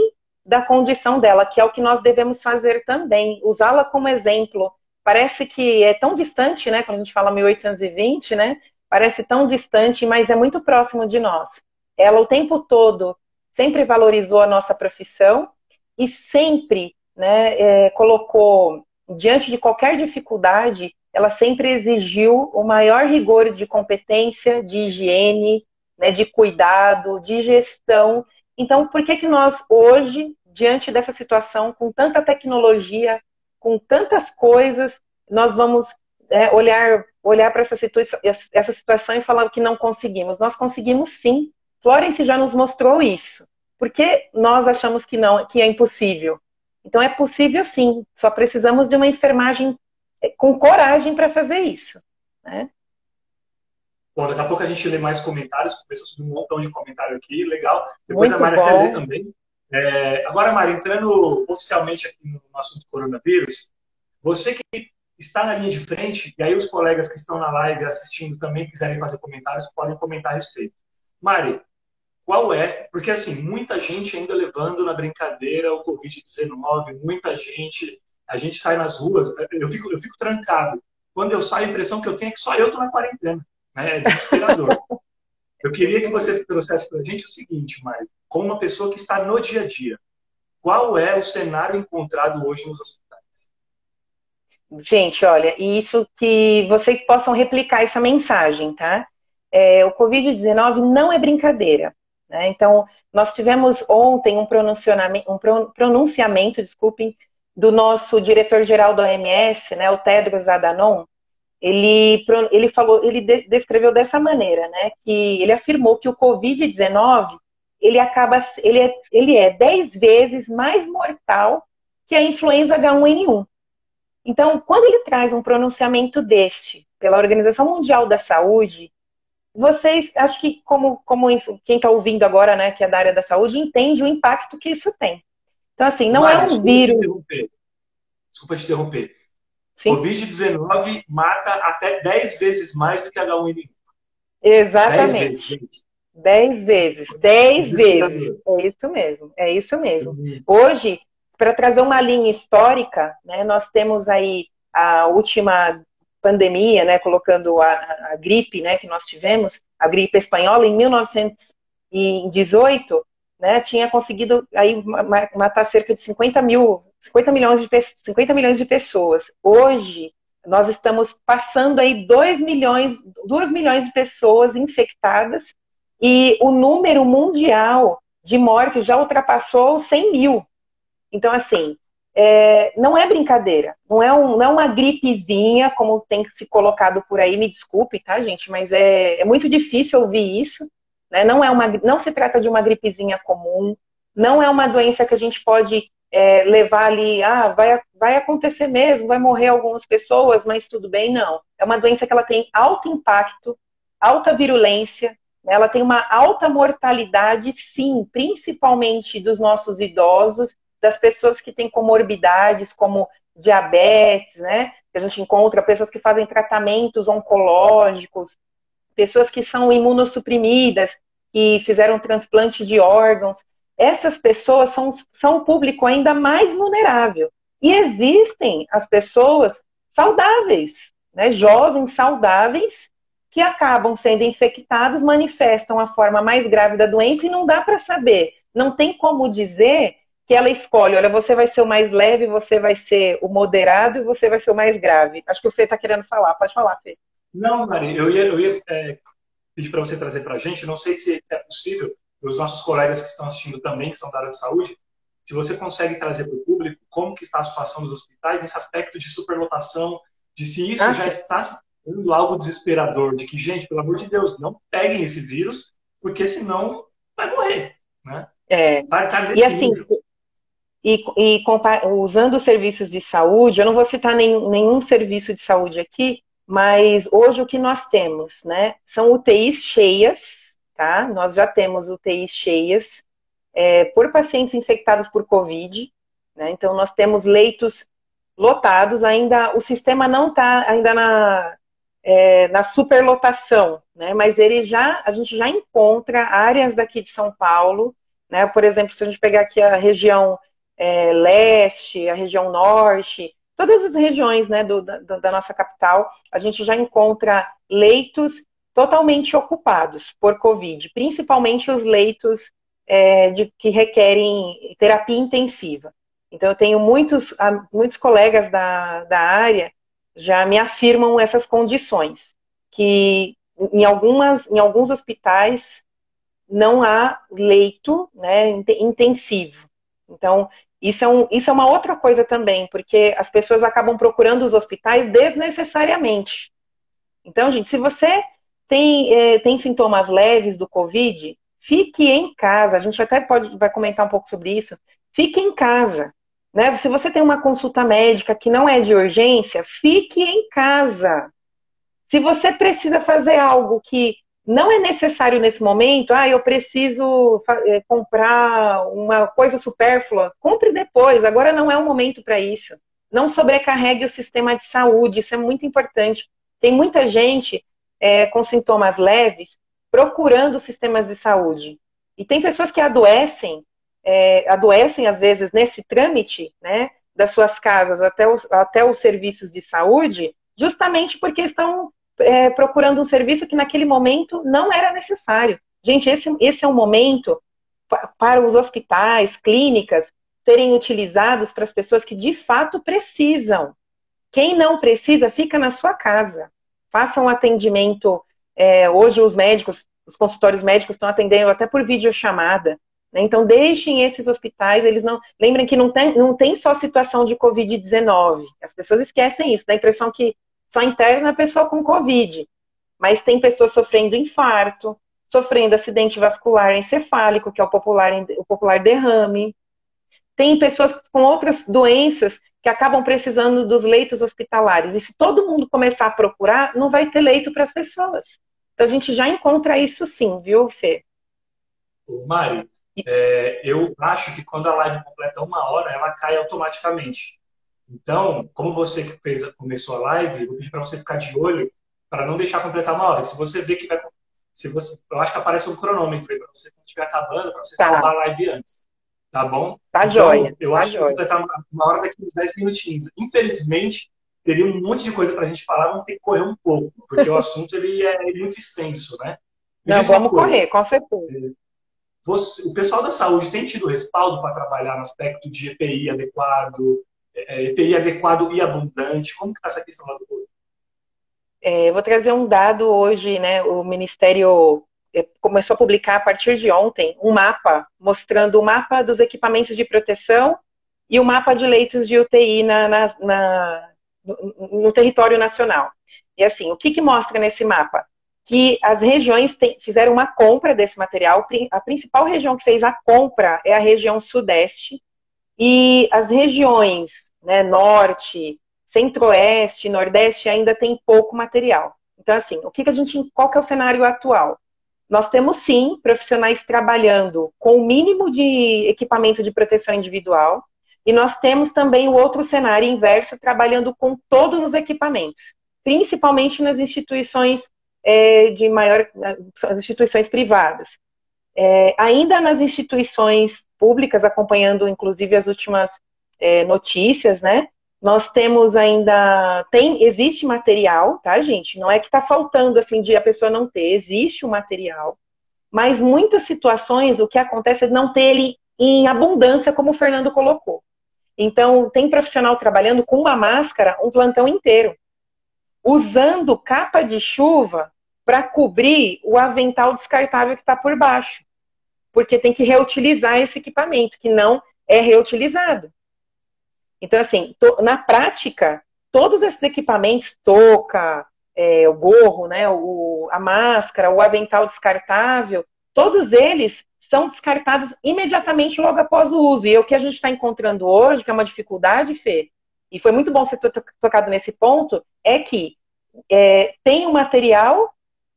S2: da condição dela, que é o que nós devemos fazer também, usá-la como exemplo. Parece que é tão distante, né? Quando a gente fala 1820, né? Parece tão distante, mas é muito próximo de nós. Ela, o tempo todo, sempre valorizou a nossa profissão e sempre né, é, colocou, diante de qualquer dificuldade, ela sempre exigiu o maior rigor de competência, de higiene, né, de cuidado, de gestão. Então, por que, que nós hoje, diante dessa situação, com tanta tecnologia, com tantas coisas, nós vamos é, olhar, olhar para essa, situa essa situação e falar que não conseguimos? Nós conseguimos sim. Florence já nos mostrou isso. Por que nós achamos que não, que é impossível? Então é possível sim. Só precisamos de uma enfermagem com coragem para fazer isso. Né?
S1: Bom, daqui a pouco a gente lê mais comentários, começou a subir um montão de comentário aqui, legal. Depois Muito a Mari até lê também. É, agora, Mari, entrando oficialmente aqui no assunto coronavírus, você que está na linha de frente, e aí os colegas que estão na live assistindo também quiserem fazer comentários, podem comentar a respeito. Mari, qual é? Porque, assim, muita gente ainda levando na brincadeira o Covid-19, muita gente a gente sai nas ruas, eu fico, eu fico trancado. Quando eu saio, a impressão que eu tenho é que só eu estou na quarentena. Né? É desesperador. eu queria que você trouxesse para a gente o seguinte, Mário, como uma pessoa que está no dia a dia, qual é o cenário encontrado hoje nos hospitais?
S2: Gente, olha, isso que vocês possam replicar essa mensagem, tá? É, o Covid-19 não é brincadeira. Né? Então, nós tivemos ontem um pronunciamento, um pronunciamento desculpem, do nosso diretor-geral da OMS, né, o Tedros Adhanom, ele, ele falou, ele descreveu dessa maneira, né, que ele afirmou que o COVID-19 ele acaba, ele é, ele é 10 vezes mais mortal que a influenza H1N1. Então, quando ele traz um pronunciamento deste pela Organização Mundial da Saúde, vocês, acho que como, como quem está ouvindo agora, né, que é da área da saúde, entende o impacto que isso tem. Então, assim, não é um vírus.
S1: Te desculpa te interromper. Covid-19 mata até 10 vezes mais do que H1N1.
S2: Exatamente. 10 vezes. 10 vezes. É isso mesmo. É isso mesmo. Hoje, para trazer uma linha histórica, né, nós temos aí a última pandemia, né, colocando a, a, gripe, né, que nós tivemos, a gripe espanhola em 1918, né, tinha conseguido aí matar cerca de 50 mil, 50 milhões de 50 milhões de pessoas. Hoje nós estamos passando aí 2 milhões, 2 milhões de pessoas infectadas e o número mundial de mortes já ultrapassou 100 mil. Então, assim, é, não é brincadeira, não é, um, não é uma gripezinha, como tem se colocado por aí, me desculpe, tá, gente, mas é, é muito difícil ouvir isso, né? Não, é uma, não se trata de uma gripezinha comum, não é uma doença que a gente pode é, levar ali, ah, vai, vai acontecer mesmo, vai morrer algumas pessoas, mas tudo bem, não. É uma doença que ela tem alto impacto, alta virulência, né? ela tem uma alta mortalidade, sim, principalmente dos nossos idosos das pessoas que têm comorbidades como diabetes, né? Que a gente encontra pessoas que fazem tratamentos oncológicos, pessoas que são imunossuprimidas, que fizeram transplante de órgãos. Essas pessoas são, são o público ainda mais vulnerável. E existem as pessoas saudáveis, né? jovens saudáveis, que acabam sendo infectados, manifestam a forma mais grave da doença e não dá para saber. Não tem como dizer que ela escolhe, olha, você vai ser o mais leve, você vai ser o moderado e você vai ser o mais grave. Acho que o Fê está querendo falar. Pode falar, Fê.
S1: Não, Mari, eu ia, eu ia é, pedir para você trazer para a gente, não sei se, é possível, os nossos colegas que estão assistindo também, que são da área de saúde, se você consegue trazer para o público como que está a situação dos hospitais nesse aspecto de superlotação, de se isso ah, já está sendo algo desesperador, de que, gente, pelo amor de Deus, não peguem esse vírus, porque senão vai morrer, né?
S2: É. Vai, tá e assim, nível. E, e usando os serviços de saúde, eu não vou citar nenhum, nenhum serviço de saúde aqui, mas hoje o que nós temos, né? São UTIs cheias, tá? Nós já temos UTIs cheias é, por pacientes infectados por Covid, né? Então nós temos leitos lotados, ainda o sistema não está ainda na, é, na superlotação, né? Mas ele já, a gente já encontra áreas daqui de São Paulo, né? Por exemplo, se a gente pegar aqui a região é, leste, a região norte, todas as regiões né, do, da, da nossa capital, a gente já encontra leitos totalmente ocupados por Covid, principalmente os leitos é, de, que requerem terapia intensiva. Então, eu tenho muitos, muitos colegas da, da área já me afirmam essas condições, que em, algumas, em alguns hospitais não há leito né, intensivo. Então, isso é, um, isso é uma outra coisa também, porque as pessoas acabam procurando os hospitais desnecessariamente. Então, gente, se você tem, é, tem sintomas leves do Covid, fique em casa. A gente até pode vai comentar um pouco sobre isso. Fique em casa. Né? Se você tem uma consulta médica que não é de urgência, fique em casa. Se você precisa fazer algo que não é necessário nesse momento, ah, eu preciso é, comprar uma coisa supérflua. Compre depois, agora não é o momento para isso. Não sobrecarregue o sistema de saúde, isso é muito importante. Tem muita gente é, com sintomas leves procurando sistemas de saúde. E tem pessoas que adoecem, é, adoecem às vezes nesse trâmite, né, das suas casas até os, até os serviços de saúde, justamente porque estão é, procurando um serviço que naquele momento não era necessário. Gente, esse, esse é um momento para os hospitais, clínicas, serem utilizados para as pessoas que de fato precisam. Quem não precisa, fica na sua casa. Faça um atendimento. É, hoje, os médicos, os consultórios médicos estão atendendo até por videochamada. Né? Então, deixem esses hospitais, eles não. Lembrem que não tem, não tem só situação de Covid-19. As pessoas esquecem isso, dá a impressão que só interna a pessoa com Covid. Mas tem pessoas sofrendo infarto, sofrendo acidente vascular encefálico, que é o popular, o popular derrame. Tem pessoas com outras doenças que acabam precisando dos leitos hospitalares. E se todo mundo começar a procurar, não vai ter leito para as pessoas. Então a gente já encontra isso sim, viu, Fê?
S1: Mari, é, eu acho que quando a live completa uma hora, ela cai automaticamente. Então, como você que fez, começou a live, eu vou pedir para você ficar de olho para não deixar completar uma hora. Se você vê que vai. Se você, eu acho que aparece um cronômetro aí para você quando estiver acabando, para você tá. salvar a live antes. Tá bom?
S2: Tá então, joia.
S1: Eu
S2: tá
S1: acho joia. que vai completar uma, uma hora daqui uns 10 minutinhos. Infelizmente, teria um monte de coisa para a gente falar, vamos ter que correr um pouco, porque o assunto ele é muito extenso, né?
S2: Me Não, vamos correr, com certeza. É,
S1: você, o pessoal da saúde tem tido respaldo para trabalhar no aspecto de EPI adequado, é, EPI adequado e abundante? Como que está essa questão lá do povo?
S2: É, vou trazer um dado hoje, né? O Ministério é, começou a publicar a partir de ontem um mapa mostrando o mapa dos equipamentos de proteção e o mapa de leitos de UTI na, na, na no, no, território nacional. E assim, o que, que mostra nesse mapa? Que as regiões tem, fizeram uma compra desse material. A principal região que fez a compra é a região sudeste, e as regiões né, norte, centro-oeste, nordeste ainda tem pouco material. Então, assim, o que, que a gente. Qual que é o cenário atual? Nós temos sim profissionais trabalhando com o mínimo de equipamento de proteção individual, e nós temos também o outro cenário inverso, trabalhando com todos os equipamentos, principalmente nas instituições é, de maior, as instituições privadas. É, ainda nas instituições públicas, acompanhando inclusive as últimas é, notícias, né? Nós temos ainda tem existe material, tá, gente? Não é que está faltando assim de a pessoa não ter, existe o material, mas muitas situações o que acontece é não ter ele em abundância, como o Fernando colocou. Então, tem profissional trabalhando com uma máscara um plantão inteiro, usando capa de chuva para cobrir o avental descartável que está por baixo porque tem que reutilizar esse equipamento, que não é reutilizado. Então, assim, to, na prática, todos esses equipamentos, touca, é, o gorro, né, o, a máscara, o avental descartável, todos eles são descartados imediatamente logo após o uso. E é o que a gente está encontrando hoje, que é uma dificuldade, Fê, e foi muito bom você ter tocado nesse ponto, é que é, tem o material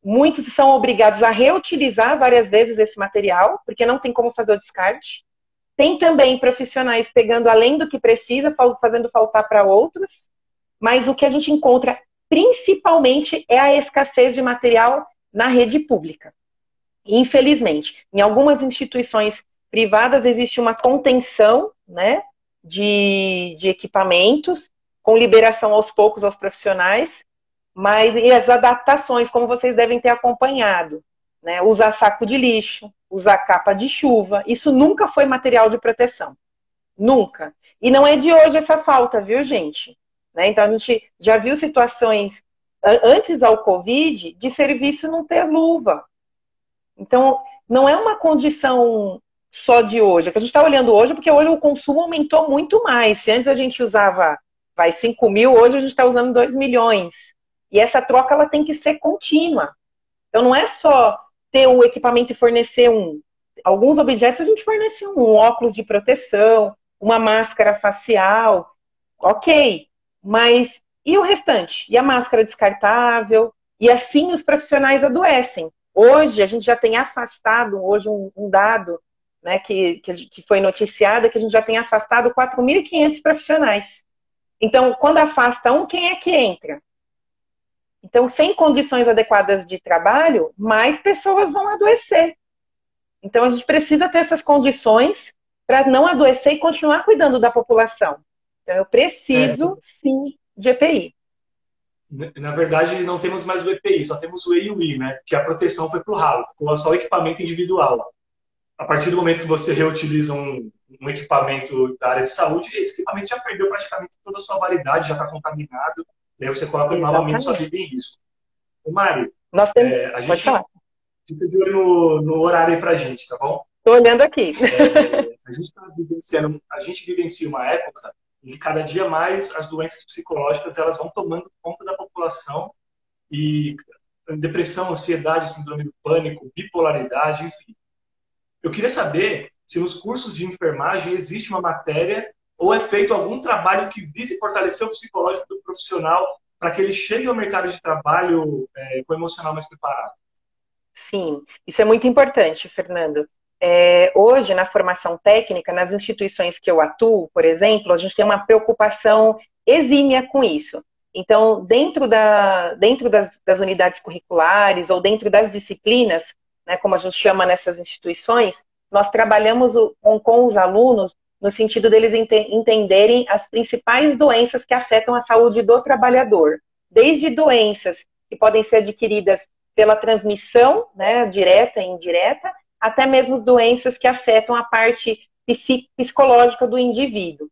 S2: Muitos são obrigados a reutilizar várias vezes esse material, porque não tem como fazer o descarte. Tem também profissionais pegando além do que precisa, fazendo faltar para outros. Mas o que a gente encontra principalmente é a escassez de material na rede pública. Infelizmente, em algumas instituições privadas existe uma contenção né, de, de equipamentos, com liberação aos poucos aos profissionais, mas e as adaptações, como vocês devem ter acompanhado, né? Usar saco de lixo, usar capa de chuva, isso nunca foi material de proteção. Nunca. E não é de hoje essa falta, viu, gente? Né? Então a gente já viu situações antes ao Covid de serviço não ter luva. Então, não é uma condição só de hoje. É que a gente está olhando hoje porque hoje o consumo aumentou muito mais. Se antes a gente usava, vai, 5 mil, hoje a gente está usando 2 milhões. E essa troca ela tem que ser contínua. Então não é só ter o equipamento e fornecer um. Alguns objetos a gente fornece um, um óculos de proteção, uma máscara facial, ok. Mas e o restante? E a máscara descartável? E assim os profissionais adoecem. Hoje a gente já tem afastado, hoje um, um dado né, que, que, que foi noticiado, que a gente já tem afastado 4.500 profissionais. Então, quando afasta um, quem é que entra? Então, sem condições adequadas de trabalho, mais pessoas vão adoecer. Então, a gente precisa ter essas condições para não adoecer e continuar cuidando da população. Então, eu preciso, é. sim, de EPI.
S1: Na verdade, não temos mais o EPI, só temos o EIUI, né? Que a proteção foi para o ralo, ficou só o equipamento individual. A partir do momento que você reutiliza um, um equipamento da área de saúde, esse equipamento já perdeu praticamente toda a sua validade, já está contaminado, Daí você coloca Exatamente. novamente sua vida em risco. O Mari,
S2: Nós temos... é, a gente Pode falar.
S1: fica de olho no, no horário aí pra gente, tá bom?
S2: Estou olhando aqui.
S1: É, a gente está vivenciando, a gente vivencia uma época em que cada dia mais as doenças psicológicas elas vão tomando conta da população e depressão, ansiedade, síndrome do pânico, bipolaridade, enfim. Eu queria saber se nos cursos de enfermagem existe uma matéria ou é feito algum trabalho que vise fortalecer o psicológico do profissional para que ele chegue ao mercado de trabalho é, com o emocional mais preparado?
S2: Sim, isso é muito importante, Fernando. é, hoje, na formação técnica, nas instituições que eu atuo, por exemplo, a gente tem uma preocupação exímia com isso. Então, dentro, da, dentro das, das unidades curriculares ou dentro das disciplinas, né, como a gente chama nessas instituições, nós trabalhamos o, com, com, os alunos no sentido deles ente, entenderem as principais doenças que afetam a saúde do trabalhador, desde doenças que podem ser adquiridas pela transmissão, né, direta e indireta, até mesmo doenças que afetam a parte psicológica do indivíduo,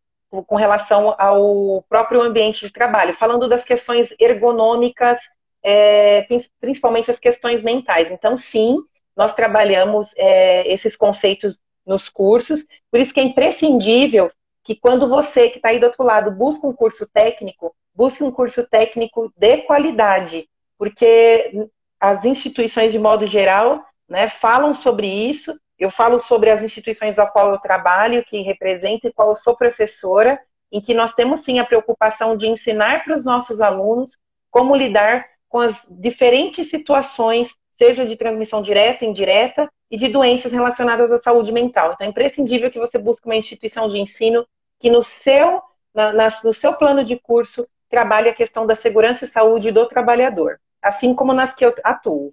S2: com relação ao próprio ambiente de trabalho, falando das questões ergonômicas, é, principalmente as questões mentais. Então, sim, nós trabalhamos é, esses conceitos nos cursos, por isso que é imprescindível que quando você que está aí do outro lado busca um curso técnico, busque um curso técnico de qualidade, porque as instituições de modo geral né, falam sobre isso. Eu falo sobre as instituições a qual eu trabalho, que represento e qual eu sou professora, em que nós temos sim a preocupação de ensinar para os nossos alunos como lidar com as diferentes situações, seja de transmissão direta, indireta, e de doenças relacionadas à saúde mental. Então é imprescindível que você busque uma instituição de ensino que no seu, na, na, no seu plano de curso trabalhe a questão da segurança e saúde do trabalhador, assim como nas que eu atuo.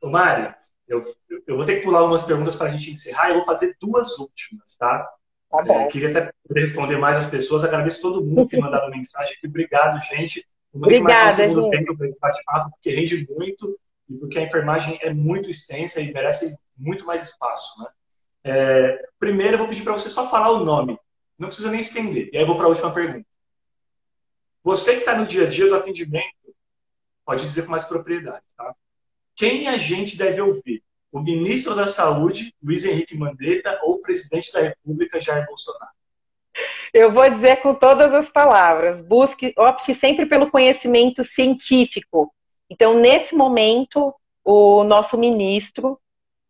S1: Ô, Mário, eu, eu vou ter que pular umas perguntas para a gente encerrar. Eu vou fazer duas últimas, tá?
S2: Tá bom. É,
S1: queria até poder responder mais as pessoas. Agradeço todo mundo que mandado mensagem. Obrigado, gente.
S2: Obrigada,
S1: segundo gente. tempo para esse bate-papo, porque rende muito e porque a enfermagem é muito extensa e merece muito mais espaço, né? É, primeiro, eu vou pedir para você só falar o nome. Não precisa nem estender. E aí eu vou para a última pergunta. Você que está no dia a dia do atendimento, pode dizer com mais propriedade, tá? Quem a gente deve ouvir? O ministro da Saúde, Luiz Henrique Mandetta, ou o presidente da República, Jair Bolsonaro?
S2: Eu vou dizer com todas as palavras: busque, opte sempre pelo conhecimento científico. Então, nesse momento, o nosso ministro,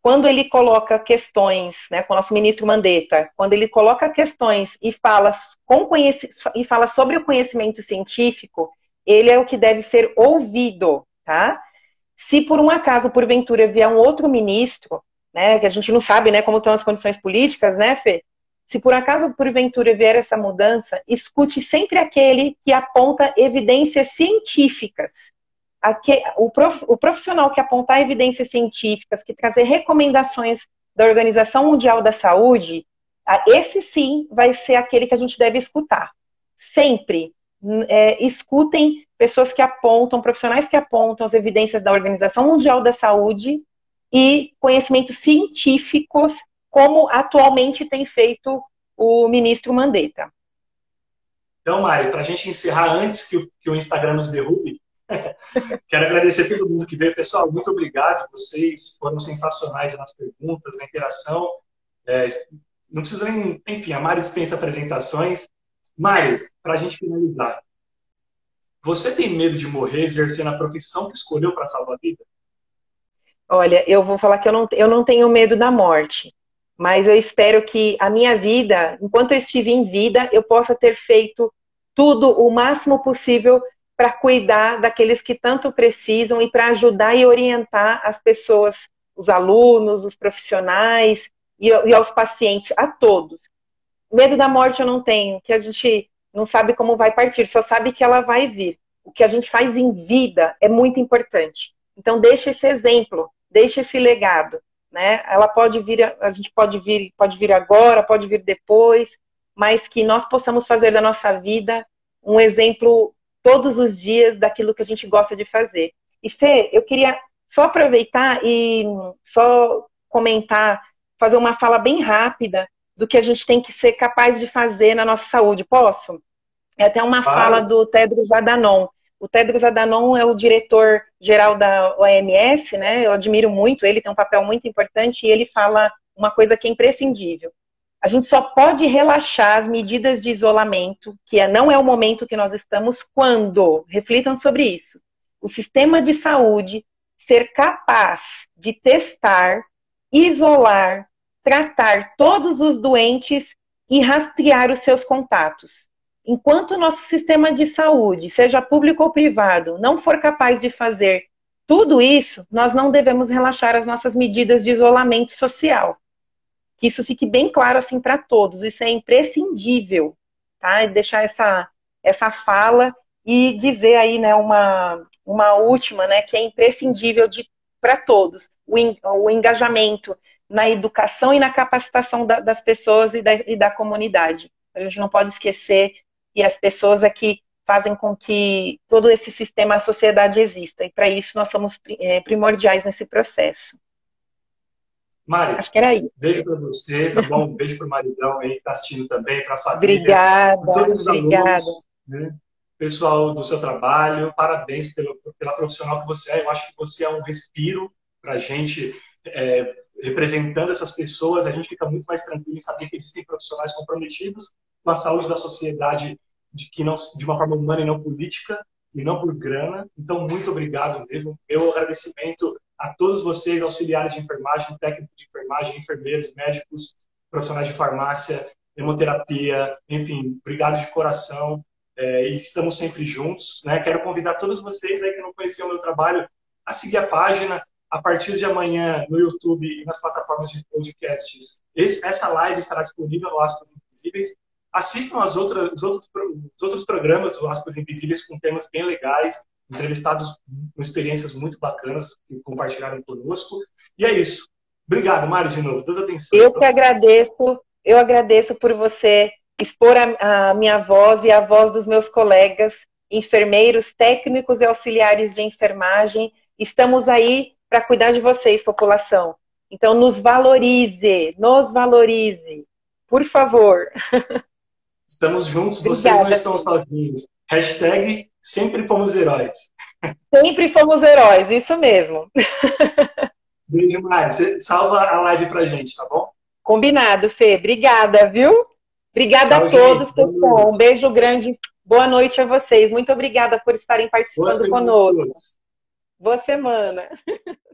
S2: quando ele coloca questões, né, com o nosso ministro Mandetta, quando ele coloca questões e fala, com e fala sobre o conhecimento científico, ele é o que deve ser ouvido, tá? Se por um acaso, porventura, vier um outro ministro, né, que a gente não sabe né, como estão as condições políticas, né, Fê? Se por acaso, porventura, vier essa mudança, escute sempre aquele que aponta evidências científicas. O profissional que apontar evidências científicas, que trazer recomendações da Organização Mundial da Saúde, esse sim vai ser aquele que a gente deve escutar. Sempre é, escutem pessoas que apontam, profissionais que apontam as evidências da Organização Mundial da Saúde e conhecimentos científicos, como atualmente tem feito o ministro Mandetta.
S1: Então, Mari, para a gente encerrar antes que o, que o Instagram nos derrube, quero agradecer a todo mundo que veio. Pessoal, muito obrigado. Vocês foram sensacionais nas perguntas, na interação. É, não precisa nem. Enfim, a Mari dispensa apresentações. Mari, para a gente finalizar, você tem medo de morrer exercendo a profissão que escolheu para salvar a vida?
S2: Olha, eu vou falar que eu não, eu não tenho medo da morte, mas eu espero que a minha vida, enquanto eu estive em vida, eu possa ter feito tudo o máximo possível para cuidar daqueles que tanto precisam e para ajudar e orientar as pessoas, os alunos, os profissionais e, e aos pacientes, a todos. Medo da morte eu não tenho, que a gente não sabe como vai partir, só sabe que ela vai vir. O que a gente faz em vida é muito importante. Então deixa esse exemplo, deixa esse legado, né? Ela pode vir, a gente pode vir, pode vir agora, pode vir depois, mas que nós possamos fazer da nossa vida um exemplo todos os dias daquilo que a gente gosta de fazer. E Fê, eu queria só aproveitar e só comentar, fazer uma fala bem rápida do que a gente tem que ser capaz de fazer na nossa saúde. Posso? É até uma claro. fala do Tedros Adhanom. O Tedros Adhanom é o diretor geral da OMS, né? Eu admiro muito, ele tem um papel muito importante e ele fala uma coisa que é imprescindível. A gente só pode relaxar as medidas de isolamento, que é, não é o momento que nós estamos, quando, reflitam sobre isso, o sistema de saúde ser capaz de testar, isolar, tratar todos os doentes e rastrear os seus contatos. Enquanto o nosso sistema de saúde, seja público ou privado, não for capaz de fazer Tudo isso, nós não devemos relaxar as nossas medidas de isolamento social. Que isso fique bem claro assim para todos. Isso é imprescindível, tá? Deixar essa essa fala e dizer aí, né, uma uma última, né, que é imprescindível para todos, o, o engajamento na educação e na capacitação da, das pessoas e da, e da comunidade. A gente não pode esquecer que as pessoas aqui fazem com que todo esse sistema, a sociedade exista. E para isso nós somos é, primordiais nesse processo.
S1: Mari,
S2: acho que era isso.
S1: Beijo para você, tá bom? Um beijo para o maridão aí que está assistindo também, para a família.
S2: Obrigada, todos obrigada. Alunos,
S1: né? Pessoal do seu trabalho, parabéns pelo, pela profissional que você é. Eu acho que você é um respiro para a gente é, representando essas pessoas, a gente fica muito mais tranquilo em saber que existem profissionais comprometidos com a saúde da sociedade de que não de uma forma humana e não política e não por grana. Então, muito obrigado mesmo. Meu agradecimento a todos vocês, auxiliares de enfermagem, técnicos de enfermagem, enfermeiros, médicos, profissionais de farmácia, hemoterapia, enfim, obrigado de coração. É, e estamos sempre juntos. Né? Quero convidar todos vocês aí que não conheciam o meu trabalho a seguir a página, a partir de amanhã no YouTube e nas plataformas de podcasts. Esse, essa live estará disponível no Aspas Invisíveis. Assistam as outras, os, outros, os outros programas do Aspas Invisíveis com temas bem legais, entrevistados com experiências muito bacanas que compartilharam conosco. E é isso. Obrigado, Mari, de novo. Deus abençoe.
S2: Eu que agradeço. Eu agradeço por você expor a, a minha voz e a voz dos meus colegas, enfermeiros, técnicos e auxiliares de enfermagem. Estamos aí para cuidar de vocês, população. Então, nos valorize, nos valorize, por favor.
S1: Estamos juntos, Obrigada. vocês não estão sozinhos. Hashtag sempre fomos heróis.
S2: Sempre fomos heróis, isso mesmo.
S1: Beijo, Mário. Você salva a live pra gente, tá bom?
S2: Combinado, Fê. Obrigada, viu? Obrigada Tchau, a todos, gente. pessoal. Um beijo grande. Boa noite a vocês. Muito obrigada por estarem participando conosco. Boa semana.